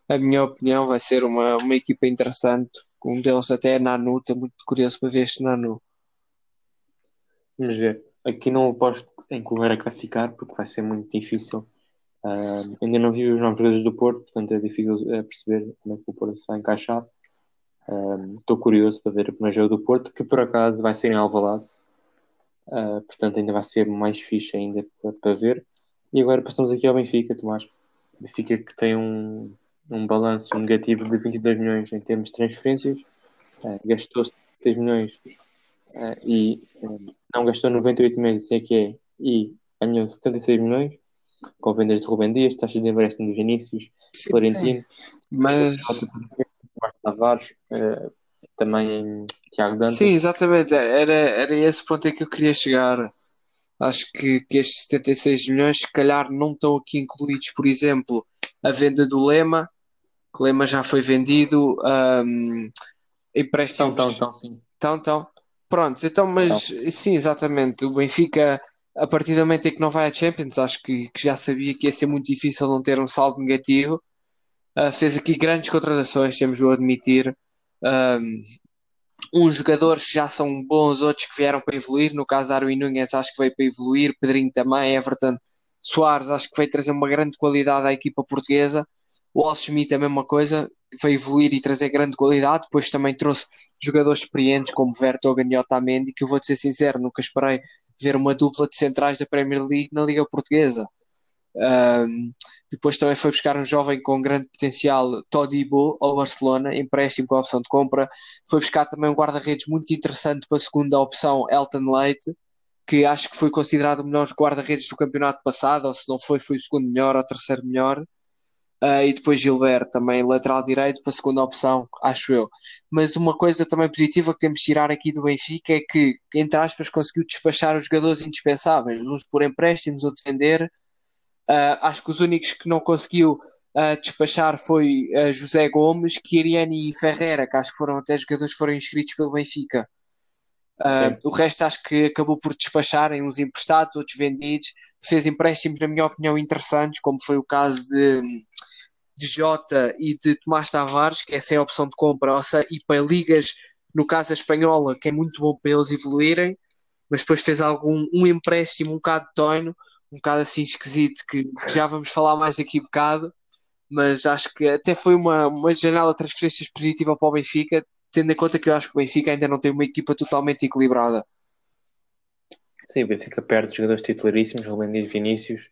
Speaker 2: a minha opinião vai ser uma, uma equipa interessante um deles até é Nanu, estou muito curioso para ver este Nanu.
Speaker 1: Vamos ver. Aqui não aposto em que lugar é que vai ficar, porque vai ser muito difícil. Uh, ainda não vi os novos jogadores do Porto, portanto é difícil uh, perceber como é que o Porto se vai encaixar. Uh, estou curioso para ver o primeiro jogo do Porto, que por acaso vai ser em Alvalade. Uh, portanto ainda vai ser mais fixe ainda para, para ver. E agora passamos aqui ao Benfica, Tomás. Benfica que tem um, um balanço negativo de 22 milhões em termos de transferências, uh, gastou 3 milhões uh, e uh, não gastou 98 milhões, assim é que é, e ganhou 76 milhões, com vendas de Rubem Dias, taxas de empréstimo de Vinícius, sim, Florentino,
Speaker 2: mas
Speaker 1: Tavares, também Tiago Dantas.
Speaker 2: Sim, exatamente, era, era esse ponto em que eu queria chegar. Acho que, que estes 76 milhões, se calhar, não estão aqui incluídos, por exemplo, a venda do Lema, Lema já foi vendido. Um, empréstimos.
Speaker 1: Então, então, sim.
Speaker 2: Então, então. Pronto, então, mas então. sim, exatamente. O Benfica, a partir do momento em que não vai à Champions, acho que, que já sabia que ia ser muito difícil não ter um saldo negativo. Uh, fez aqui grandes contratações, temos de admitir. Um, uns jogadores que já são bons, outros que vieram para evoluir. No caso, Arwin Nunes, acho que veio para evoluir. Pedrinho também, Everton, Soares, acho que veio trazer uma grande qualidade à equipa portuguesa. O é a mesma coisa, veio evoluir e trazer grande qualidade. Depois também trouxe jogadores experientes como Vertogen e Otamendi, que eu vou-te ser sincero, nunca esperei ver uma dupla de centrais da Premier League na Liga Portuguesa. Um, depois também foi buscar um jovem com grande potencial, Todibo, ao Barcelona, empréstimo com a opção de compra. Foi buscar também um guarda-redes muito interessante para a segunda opção, Elton Leite, que acho que foi considerado o melhor guarda-redes do campeonato passado, ou se não foi, foi o segundo melhor ou terceiro melhor. Uh, e depois Gilberto também lateral direito para a segunda opção, acho eu. Mas uma coisa também positiva que temos de tirar aqui do Benfica é que, entre aspas, conseguiu despachar os jogadores indispensáveis, uns por empréstimos, outros vender. Uh, acho que os únicos que não conseguiu uh, despachar foi José Gomes, Kiriani e Ferreira, que acho que foram até jogadores que foram inscritos pelo Benfica. o resto acho que acabou por despachar em uns emprestados, outros vendidos. Fez empréstimos, na minha opinião, interessantes, como foi o caso de de Jota e de Tomás Tavares, que é a opção de compra, seja, e para ligas, no caso a espanhola, que é muito bom para eles evoluírem, mas depois fez algum um empréstimo um bocado de tono, um bocado assim esquisito, que, que já vamos falar mais aqui um bocado, mas acho que até foi uma, uma janela de transferências positiva para o Benfica, tendo em conta que eu acho que o Benfica ainda não tem uma equipa totalmente equilibrada.
Speaker 1: Sim, o Benfica perde jogadores titularíssimos, Rubem Dias Vinícius,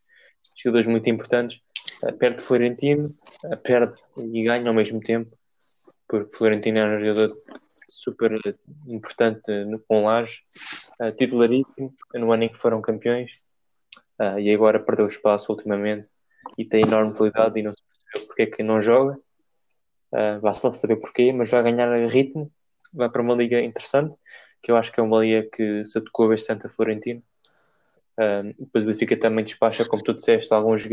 Speaker 1: jogadores muito importantes, perde Florentino, perde e ganha ao mesmo tempo, porque Florentino é um jogador super importante no, uh, titularíssimo no ano em que foram campeões, e agora perdeu espaço ultimamente e tem enorme qualidade e não se percebeu porque é que não joga. Vai-se lá saber porquê, mas vai ganhar ritmo, vai para uma liga interessante, que eu acho que é uma liga que se adequou bastante a Florentino depois o Benfica também despacha, como tu disseste, alguns uh,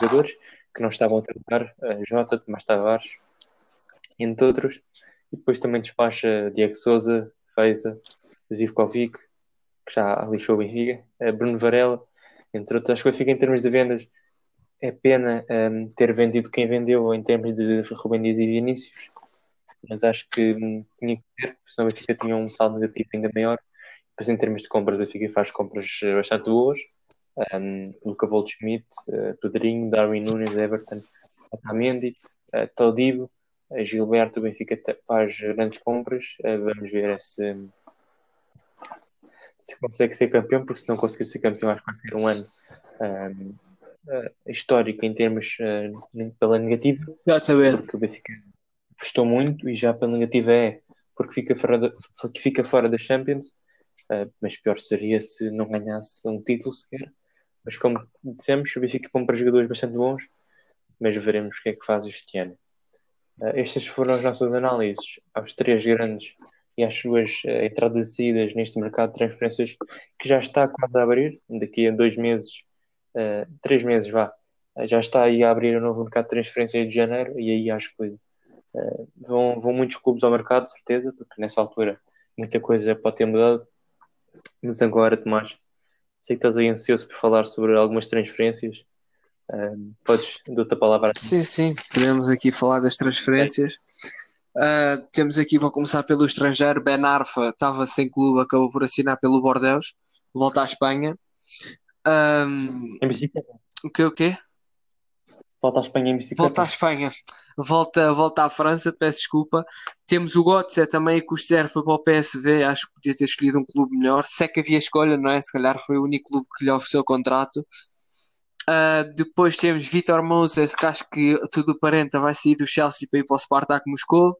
Speaker 1: jogadores que não estavam a trabalhar, Jota, Tomás Tavares, entre outros. E depois também despacha Diego Souza, Feiza, Zivkovic, que já lixou o Benfica, uh, Bruno Varela, entre outros. Acho que o Benfica, em termos de vendas, é pena um, ter vendido quem vendeu em termos de Rubem Dias e Vinícius, mas acho que um, tinha que ter, porque senão o Benfica tinha um saldo negativo ainda maior. Depois, em termos de compras, o Benfica faz compras bastante boas. Um, Luca Goldschmidt, uh, Pedrinho, Darwin Nunes, Everton, Otamendi, uh, Todibo, uh, Gilberto, o Benfica faz grandes compras. Uh, vamos ver se, se consegue ser campeão, porque se não conseguir ser campeão, acho que vai ser um ano um, histórico em termos pela negativa.
Speaker 2: Exatamente.
Speaker 1: Porque o Benfica gostou muito e já pela negativa é porque fica fora da, fica fora da Champions. Uh, mas pior seria se não ganhasse um título sequer. Mas como dissemos, o Benfica compra jogadores bastante bons, mas veremos o que é que faz este ano. Uh, estas foram as nossas análises aos três grandes e às suas uh, entradas e saídas neste mercado de transferências que já está quase a abrir. Daqui a dois meses uh, três meses, vá, já está aí a abrir o um novo mercado de transferências de janeiro e aí acho que uh, vão, vão muitos clubes ao mercado, certeza, porque nessa altura muita coisa pode ter mudado. Mas agora, Tomás, sei que estás aí ansioso por falar sobre algumas transferências. Uh, podes, dou-te a palavra.
Speaker 2: Sim, sim, podemos aqui falar das transferências. Uh, temos aqui, vou começar pelo estrangeiro. Ben Arfa estava sem clube, acabou por assinar pelo Bordeaux, volta à Espanha. Um,
Speaker 1: em bicicleta.
Speaker 2: O que o quê?
Speaker 1: Volta à Espanha em bicicleta.
Speaker 2: Volta à Espanha. Volta, volta à França, peço desculpa. Temos o Götze também, que o Zero foi para o PSV. Acho que podia ter escolhido um clube melhor. Se é que havia escolha, não é? Se calhar foi o único clube que lhe ofereceu o contrato. Uh, depois temos Vitor Moses, que acho que tudo parenta vai sair do Chelsea para ir para o Spartak Moscou.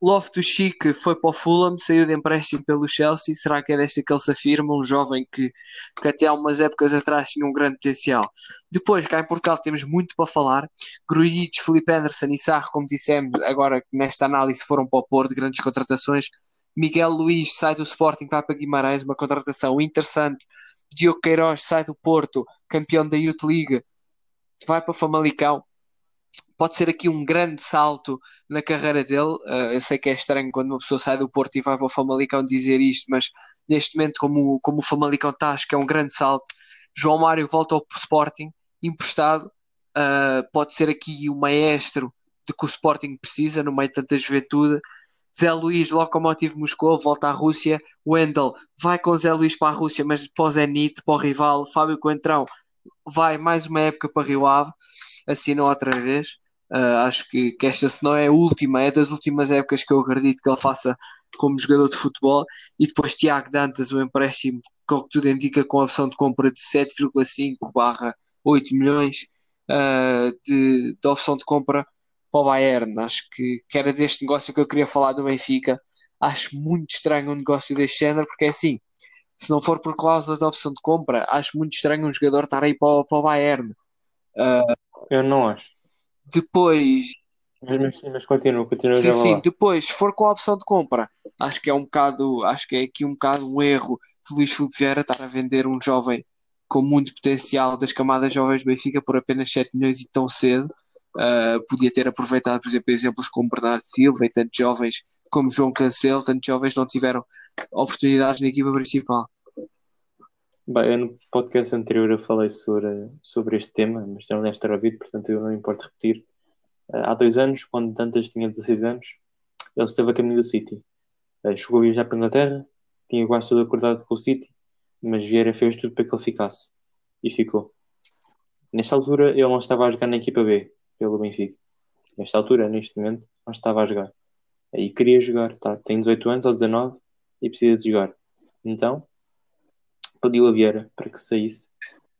Speaker 2: Loftus Chic foi para o Fulham, saiu de empréstimo pelo Chelsea. Será que é desta que ele se afirma? Um jovem que, que até há umas épocas atrás tinha um grande potencial. Depois, cá em Portugal, temos muito para falar. Grujic, Felipe Anderson e Sarro, como dissemos, agora nesta análise foram para o Porto, grandes contratações. Miguel Luís sai do Sporting, vai para Guimarães, uma contratação interessante. Diogo Queiroz sai do Porto, campeão da Youth League, vai para Famalicão pode ser aqui um grande salto na carreira dele. Uh, eu sei que é estranho quando uma pessoa sai do Porto e vai para o Famalicão dizer isto, mas neste momento, como, como o Famalicão está, acho que é um grande salto. João Mário volta ao Sporting, emprestado. Uh, pode ser aqui o maestro de que o Sporting precisa no meio de tanta juventude. Zé Luís, Lokomotiv Moscou, volta à Rússia. Wendel vai com Zé Luís para a Rússia, mas para o Zenit, para o rival. Fábio Coentrão vai mais uma época para Rio Ave, assinou outra vez. Uh, acho que, que esta, se não é a última, é das últimas épocas que eu acredito que ele faça como jogador de futebol. E depois Tiago Dantas, o empréstimo, com o que tudo indica, com a opção de compra de 7,5 barra 8 milhões uh, de, de opção de compra para o Bayern. Acho que, que era deste negócio que eu queria falar do Benfica. Acho muito estranho um negócio deste género, porque é assim, se não for por cláusula de opção de compra, acho muito estranho um jogador estar aí para, para o Bayern.
Speaker 1: Uh, eu não acho.
Speaker 2: Depois.
Speaker 1: Mas, mas continua, continua
Speaker 2: sim, sim, depois, se for com a opção de compra, acho que é um bocado, acho que é aqui um bocado um erro de Luís Filipe Vieira estar a vender um jovem com muito potencial das camadas jovens do Benfica por apenas 7 milhões e tão cedo. Uh, podia ter aproveitado, por exemplo, exemplos como Bernardo Silva e tantos jovens como João Cancelo, tantos jovens não tiveram oportunidades na equipa principal.
Speaker 1: Bem, no podcast anterior eu falei sobre, sobre este tema, mas não nesta ouvido, portanto eu não importo repetir. Uh, há dois anos, quando Dantas tinha 16 anos, ele esteve a caminho do City. Uh, chegou a viajar para a Inglaterra, tinha quase tudo acordado com o City, mas Vieira fez tudo para que ele ficasse. E ficou. Nesta altura, ele não estava a jogar na equipa B, pelo Benfica. Nesta altura, neste momento, não estava a jogar. E queria jogar, tá? tem 18 anos ou 19 e precisa de jogar. Então, pediu a Vieira para que saísse,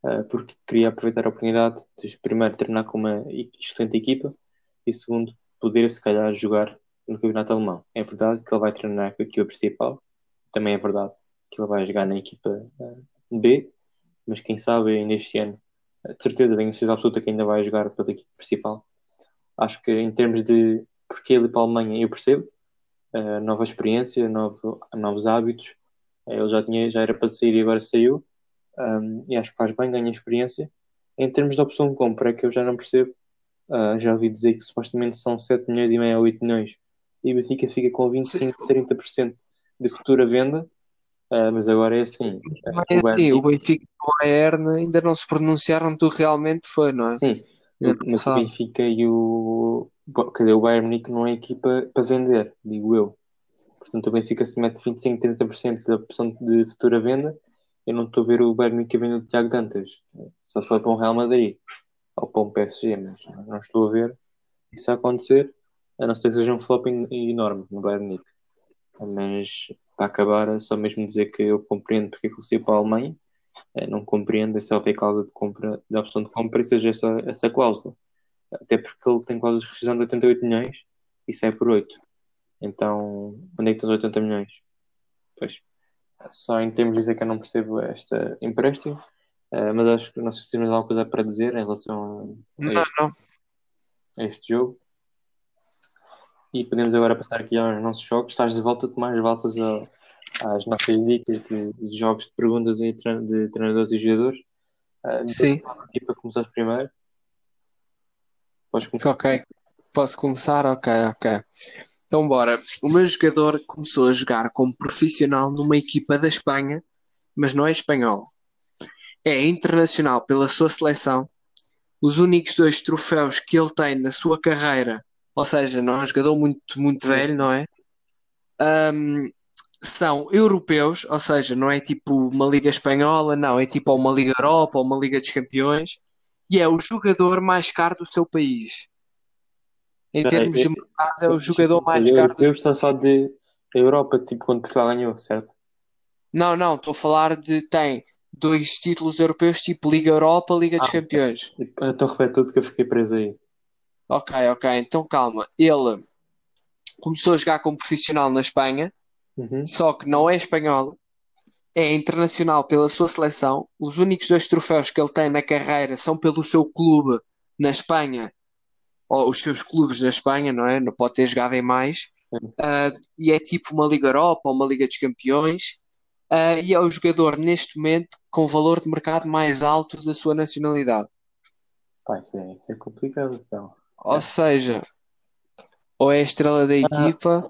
Speaker 1: uh, porque queria aproveitar a oportunidade de primeiro treinar com uma excelente equipa e segundo, poder se calhar jogar no campeonato alemão. É verdade que ele vai treinar com a equipa principal, também é verdade que ele vai jogar na equipa uh, B, mas quem sabe ainda este ano, de certeza, tenho certeza absoluta que ainda vai jogar pela equipa principal. Acho que em termos de porque ele para a Alemanha eu percebo, uh, nova experiência, novo, novos hábitos, ele já, tinha, já era para sair e agora saiu. Um, e acho que faz bem, ganha experiência. Em termos de opção de compra, é que eu já não percebo. Uh, já ouvi dizer que supostamente são 7 milhões e meio ou 8 milhões e o Benfica fica com 25, 30% de futura venda. Uh, mas agora é assim.
Speaker 2: Mas é assim, o Benfica e o Bayern ainda não se pronunciaram do realmente foi, não é?
Speaker 1: Sim, mas o Benfica e o. Dizer, o Bayern Munique não é equipa para vender, digo eu. Portanto, o Benfica se mete 25, 30% da opção de futura venda. Eu não estou a ver o Bayern Munique vender o Tiago Dantas. Só se for para um Real Madrid ou para um PSG, mas não estou a ver isso a acontecer. A não ser que seja um flop enorme no Bayern Munique. Mas para acabar, só mesmo dizer que eu compreendo porque é que ele para a Alemanha. Eh, não compreendo essa a cláusula de compra, da opção de compra e seja essa, essa cláusula. Até porque ele tem cláusulas de rescisão de 88 milhões e sai por 8. Então, onde é que estão os 80 milhões? Pois, só em termos de dizer que eu não percebo esta empréstimo, uh, mas acho que não sei se temos alguma coisa para dizer em relação a,
Speaker 2: a, este,
Speaker 1: a este jogo. E podemos agora passar aqui aos nossos jogos. Estás de volta, Tomás, voltas às nossas dicas de, de, jogos de perguntas de, de treinadores e jogadores.
Speaker 2: Uh, Sim.
Speaker 1: Aqui para começar primeiro.
Speaker 2: Podes começar. Ok. Posso começar? Ok, ok. Então, bora. O meu jogador começou a jogar como profissional numa equipa da Espanha, mas não é espanhol. É internacional pela sua seleção. Os únicos dois troféus que ele tem na sua carreira ou seja, não é um jogador muito, muito velho, não é? Um, são europeus, ou seja, não é tipo uma Liga Espanhola, não, é tipo uma Liga Europa uma Liga dos Campeões, e é o jogador mais caro do seu país. Em termos de mercado, é o jogador mais caro.
Speaker 1: Eu estou a falar de Europa, tipo quando Portugal ganhou, certo?
Speaker 2: Não, não, estou a falar de. Tem dois títulos europeus, tipo Liga Europa, Liga dos ah, Campeões.
Speaker 1: Então repete tudo que eu fiquei preso aí.
Speaker 2: Ok, ok, então calma. Ele começou a jogar como profissional na Espanha,
Speaker 1: uhum.
Speaker 2: só que não é espanhol, é internacional pela sua seleção. Os únicos dois troféus que ele tem na carreira são pelo seu clube na Espanha, os seus clubes na Espanha, não é? Não pode ter jogado em mais. Uh, e é tipo uma Liga Europa ou uma Liga dos Campeões. Uh, e é o jogador neste momento com valor de mercado mais alto da sua nacionalidade.
Speaker 1: Pá, isso é, isso é complicado então.
Speaker 2: Ou seja, ou é a estrela da ah, equipa.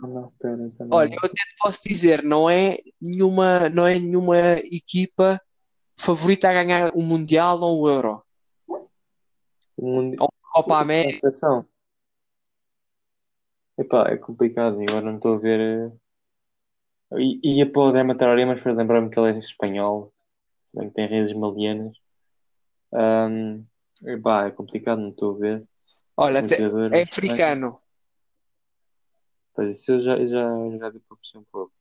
Speaker 1: Não, não, pera,
Speaker 2: Olha, eu até te posso dizer, não é nenhuma, não é nenhuma equipa favorita a ganhar o Mundial ou o Euro.
Speaker 1: Mundi...
Speaker 2: Ou Copa América.
Speaker 1: Epá, é complicado, agora não estou a ver. Eh, ia para o Dema Traoré, mas para lembrar-me que ele é espanhol, se bem que tem raízes malianas. Um, epá, é complicado, não estou a ver.
Speaker 2: Olha, até, é africano.
Speaker 1: Pois isso eu já, já, já dei para um pouco.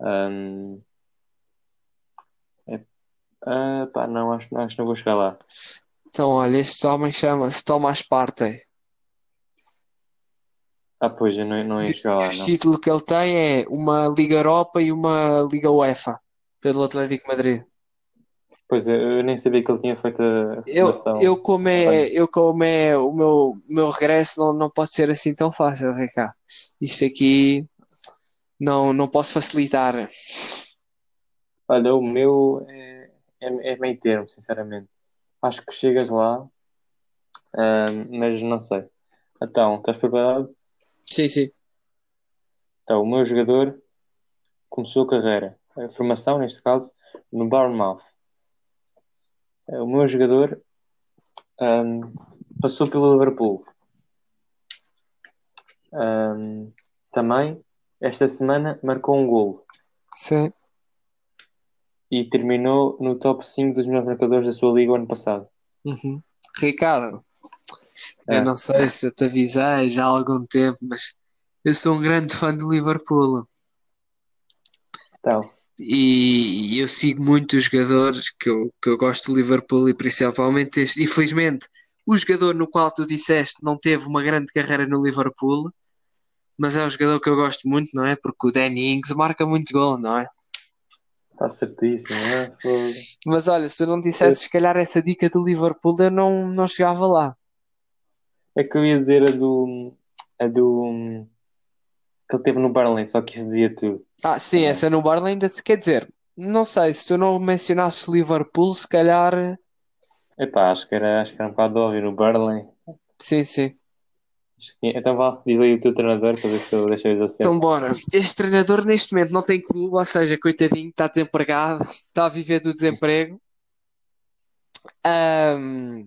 Speaker 1: Um, é, ah, pá, não, acho, acho que não vou chegar lá.
Speaker 2: Então, olha, este homem chama-se Tomás Partey.
Speaker 1: Ah, pois, eu não, não ia chegar lá.
Speaker 2: O título que ele tem é uma Liga Europa e uma Liga UEFA pelo Atlético Madrid.
Speaker 1: Pois eu nem sabia que ele tinha feito a
Speaker 2: eu, eu como é, eu como é o meu, meu regresso não, não pode ser assim tão fácil, Ricardo. Isto aqui não, não posso facilitar.
Speaker 1: Olha, o meu é, é, é meio termo, sinceramente. Acho que chegas lá, mas não sei. Então, estás preparado?
Speaker 2: Sim, sim.
Speaker 1: Então, o meu jogador começou a carreira, a formação, neste caso, no Bournemouth. O meu jogador um, passou pelo Liverpool. Um, também, esta semana, marcou um golo.
Speaker 2: Sim.
Speaker 1: E terminou no top 5 dos melhores marcadores da sua liga o ano passado.
Speaker 2: Uhum. Ricardo, é. eu não sei se eu te avisei já há algum tempo, mas eu sou um grande fã do Liverpool.
Speaker 1: Então
Speaker 2: e eu sigo muitos jogadores que eu, que eu gosto do Liverpool e principalmente este. Infelizmente, o jogador no qual tu disseste não teve uma grande carreira no Liverpool, mas é um jogador que eu gosto muito, não é? Porque o Danny Ings marca muito gol, não é?
Speaker 1: Está certíssimo, não é?
Speaker 2: Mas olha, se eu não dissesse, se calhar, essa dica do Liverpool, eu não, não chegava lá.
Speaker 1: É que eu ia dizer a do. a do que ele teve no Burnley, só que isso dizia tudo.
Speaker 2: Ah, sim, essa no Burnley ainda se quer dizer. Não sei, se tu não mencionasses Liverpool, se calhar.
Speaker 1: Epá, acho que era, acho que era um bocado óbvio no Burnley.
Speaker 2: Sim, sim.
Speaker 1: Então vá, diz aí o teu treinador para ver se eu deixo isso assim.
Speaker 2: Então, bora. Este treinador neste momento não tem clube, ou seja, coitadinho, está desempregado, está a viver do desemprego. Ahm,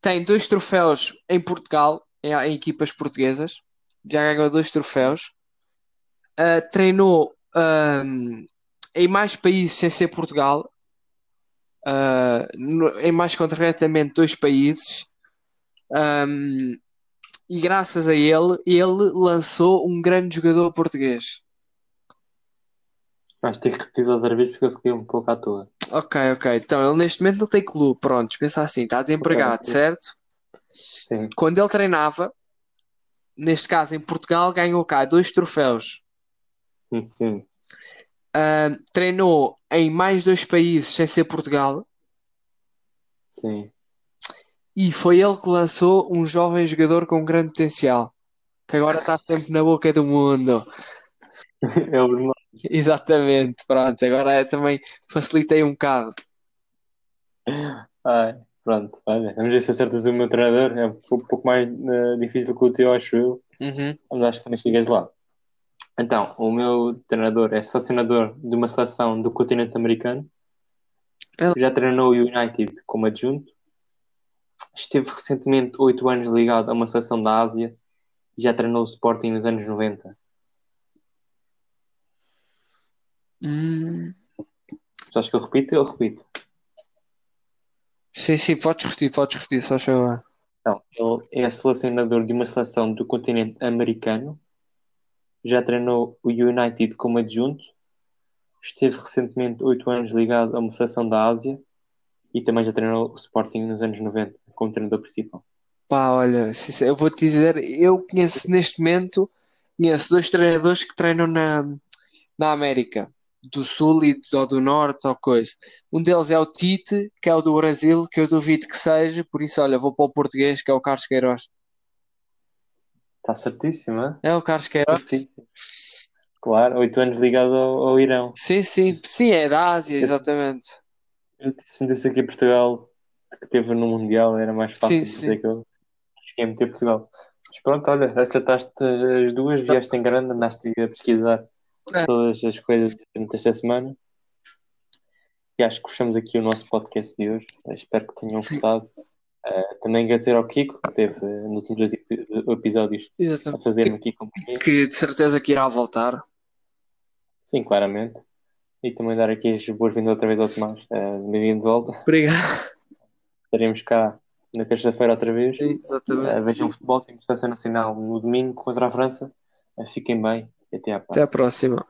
Speaker 2: tem dois troféus em Portugal, em, em equipas portuguesas. Já ganhou dois troféus. Ah, treinou ahm, em mais países sem ser Portugal. Ah, no- em mais concretamente dois países. Ahm, e graças a ele, ele lançou um grande jogador português.
Speaker 1: Vais ter que repetir outra vez porque eu fiquei um pouco à toa.
Speaker 2: Ok, ok. Então ele neste momento não tem clube. Pronto, pensa assim, está desempregado,
Speaker 1: Ok.
Speaker 2: certo?
Speaker 1: Sim,
Speaker 2: Quando ele treinava, neste caso em Portugal, ganhou cá dois troféus.
Speaker 1: sim.
Speaker 2: Ah, treinou em mais dois países sem ser Portugal.
Speaker 1: Sim.
Speaker 2: E foi ele que lançou um jovem jogador com grande potencial. Que agora está sempre na boca do mundo.
Speaker 1: É o.
Speaker 2: Exatamente, pronto. Agora é também facilitei um bocado.
Speaker 1: Ai, pronto, olha, vamos ver se acertas o meu treinador. É um pouco mais eh, difícil que o teu, acho eu.
Speaker 2: Uhum.
Speaker 1: Mas acho que também chegas lá. Então, o meu treinador é selecionador de uma seleção do continente americano.
Speaker 2: Ele-
Speaker 1: Já treinou o United como adjunto. Esteve recentemente oito anos ligado a uma seleção da Ásia. E já treinou o Sporting nos anos 90.
Speaker 2: Hum,
Speaker 1: acho que eu repito? Eu repito.
Speaker 2: sim, sim, podes repetir, podes repetir, só favor.
Speaker 1: Então, ele é selecionador de uma seleção do continente americano. Já treinou o United como adjunto. Esteve recentemente oito anos ligado a uma seleção da Ásia. E também já treinou o Sporting nos anos 90 como treinador principal.
Speaker 2: Pá, olha, eu vou-te dizer, eu conheço neste momento, conheço dois treinadores que treinam na, na América, do Sul e do, do Norte ou coisa. Um deles é o Tite, que é o do Brasil, que eu duvido que seja, por isso, olha, vou para o português, que é o Carlos Queiroz.
Speaker 1: Está certíssimo, hein?
Speaker 2: É o Carlos Queiroz?
Speaker 1: Certíssimo. Claro, oito anos ligado ao, ao Irão.
Speaker 2: Sim, sim, sim, é da Ásia, exatamente.
Speaker 1: Eu, se me disse aqui Portugal que teve no Mundial, era mais fácil
Speaker 2: Sim,
Speaker 1: dizer
Speaker 2: sim.
Speaker 1: que eu acho que ia meter Portugal. Mas pronto, olha, acertaste as duas, vieste em grande, andaste a pesquisar
Speaker 2: É.
Speaker 1: todas as coisas durante esta semana. E acho que fechamos aqui o nosso podcast de hoje. Espero que tenham gostado. Eh, também agradecer ao Kiko, que teve eh, nos últimos episódios a
Speaker 2: Exatamente.
Speaker 1: fazer-me aqui companhia.
Speaker 2: Que de certeza que irá voltar.
Speaker 1: Sim, claramente. E também dar aqui as boas-vindas outra vez ao Tomás. Eh, Bem-vindo de volta.
Speaker 2: Obrigado.
Speaker 1: Estaremos cá na terça-feira outra vez.
Speaker 2: Exatamente.
Speaker 1: Uh, vejam futebol, temos seleção nacional no domingo contra a França. Uh, fiquem bem e até à próxima.
Speaker 2: Até a próxima.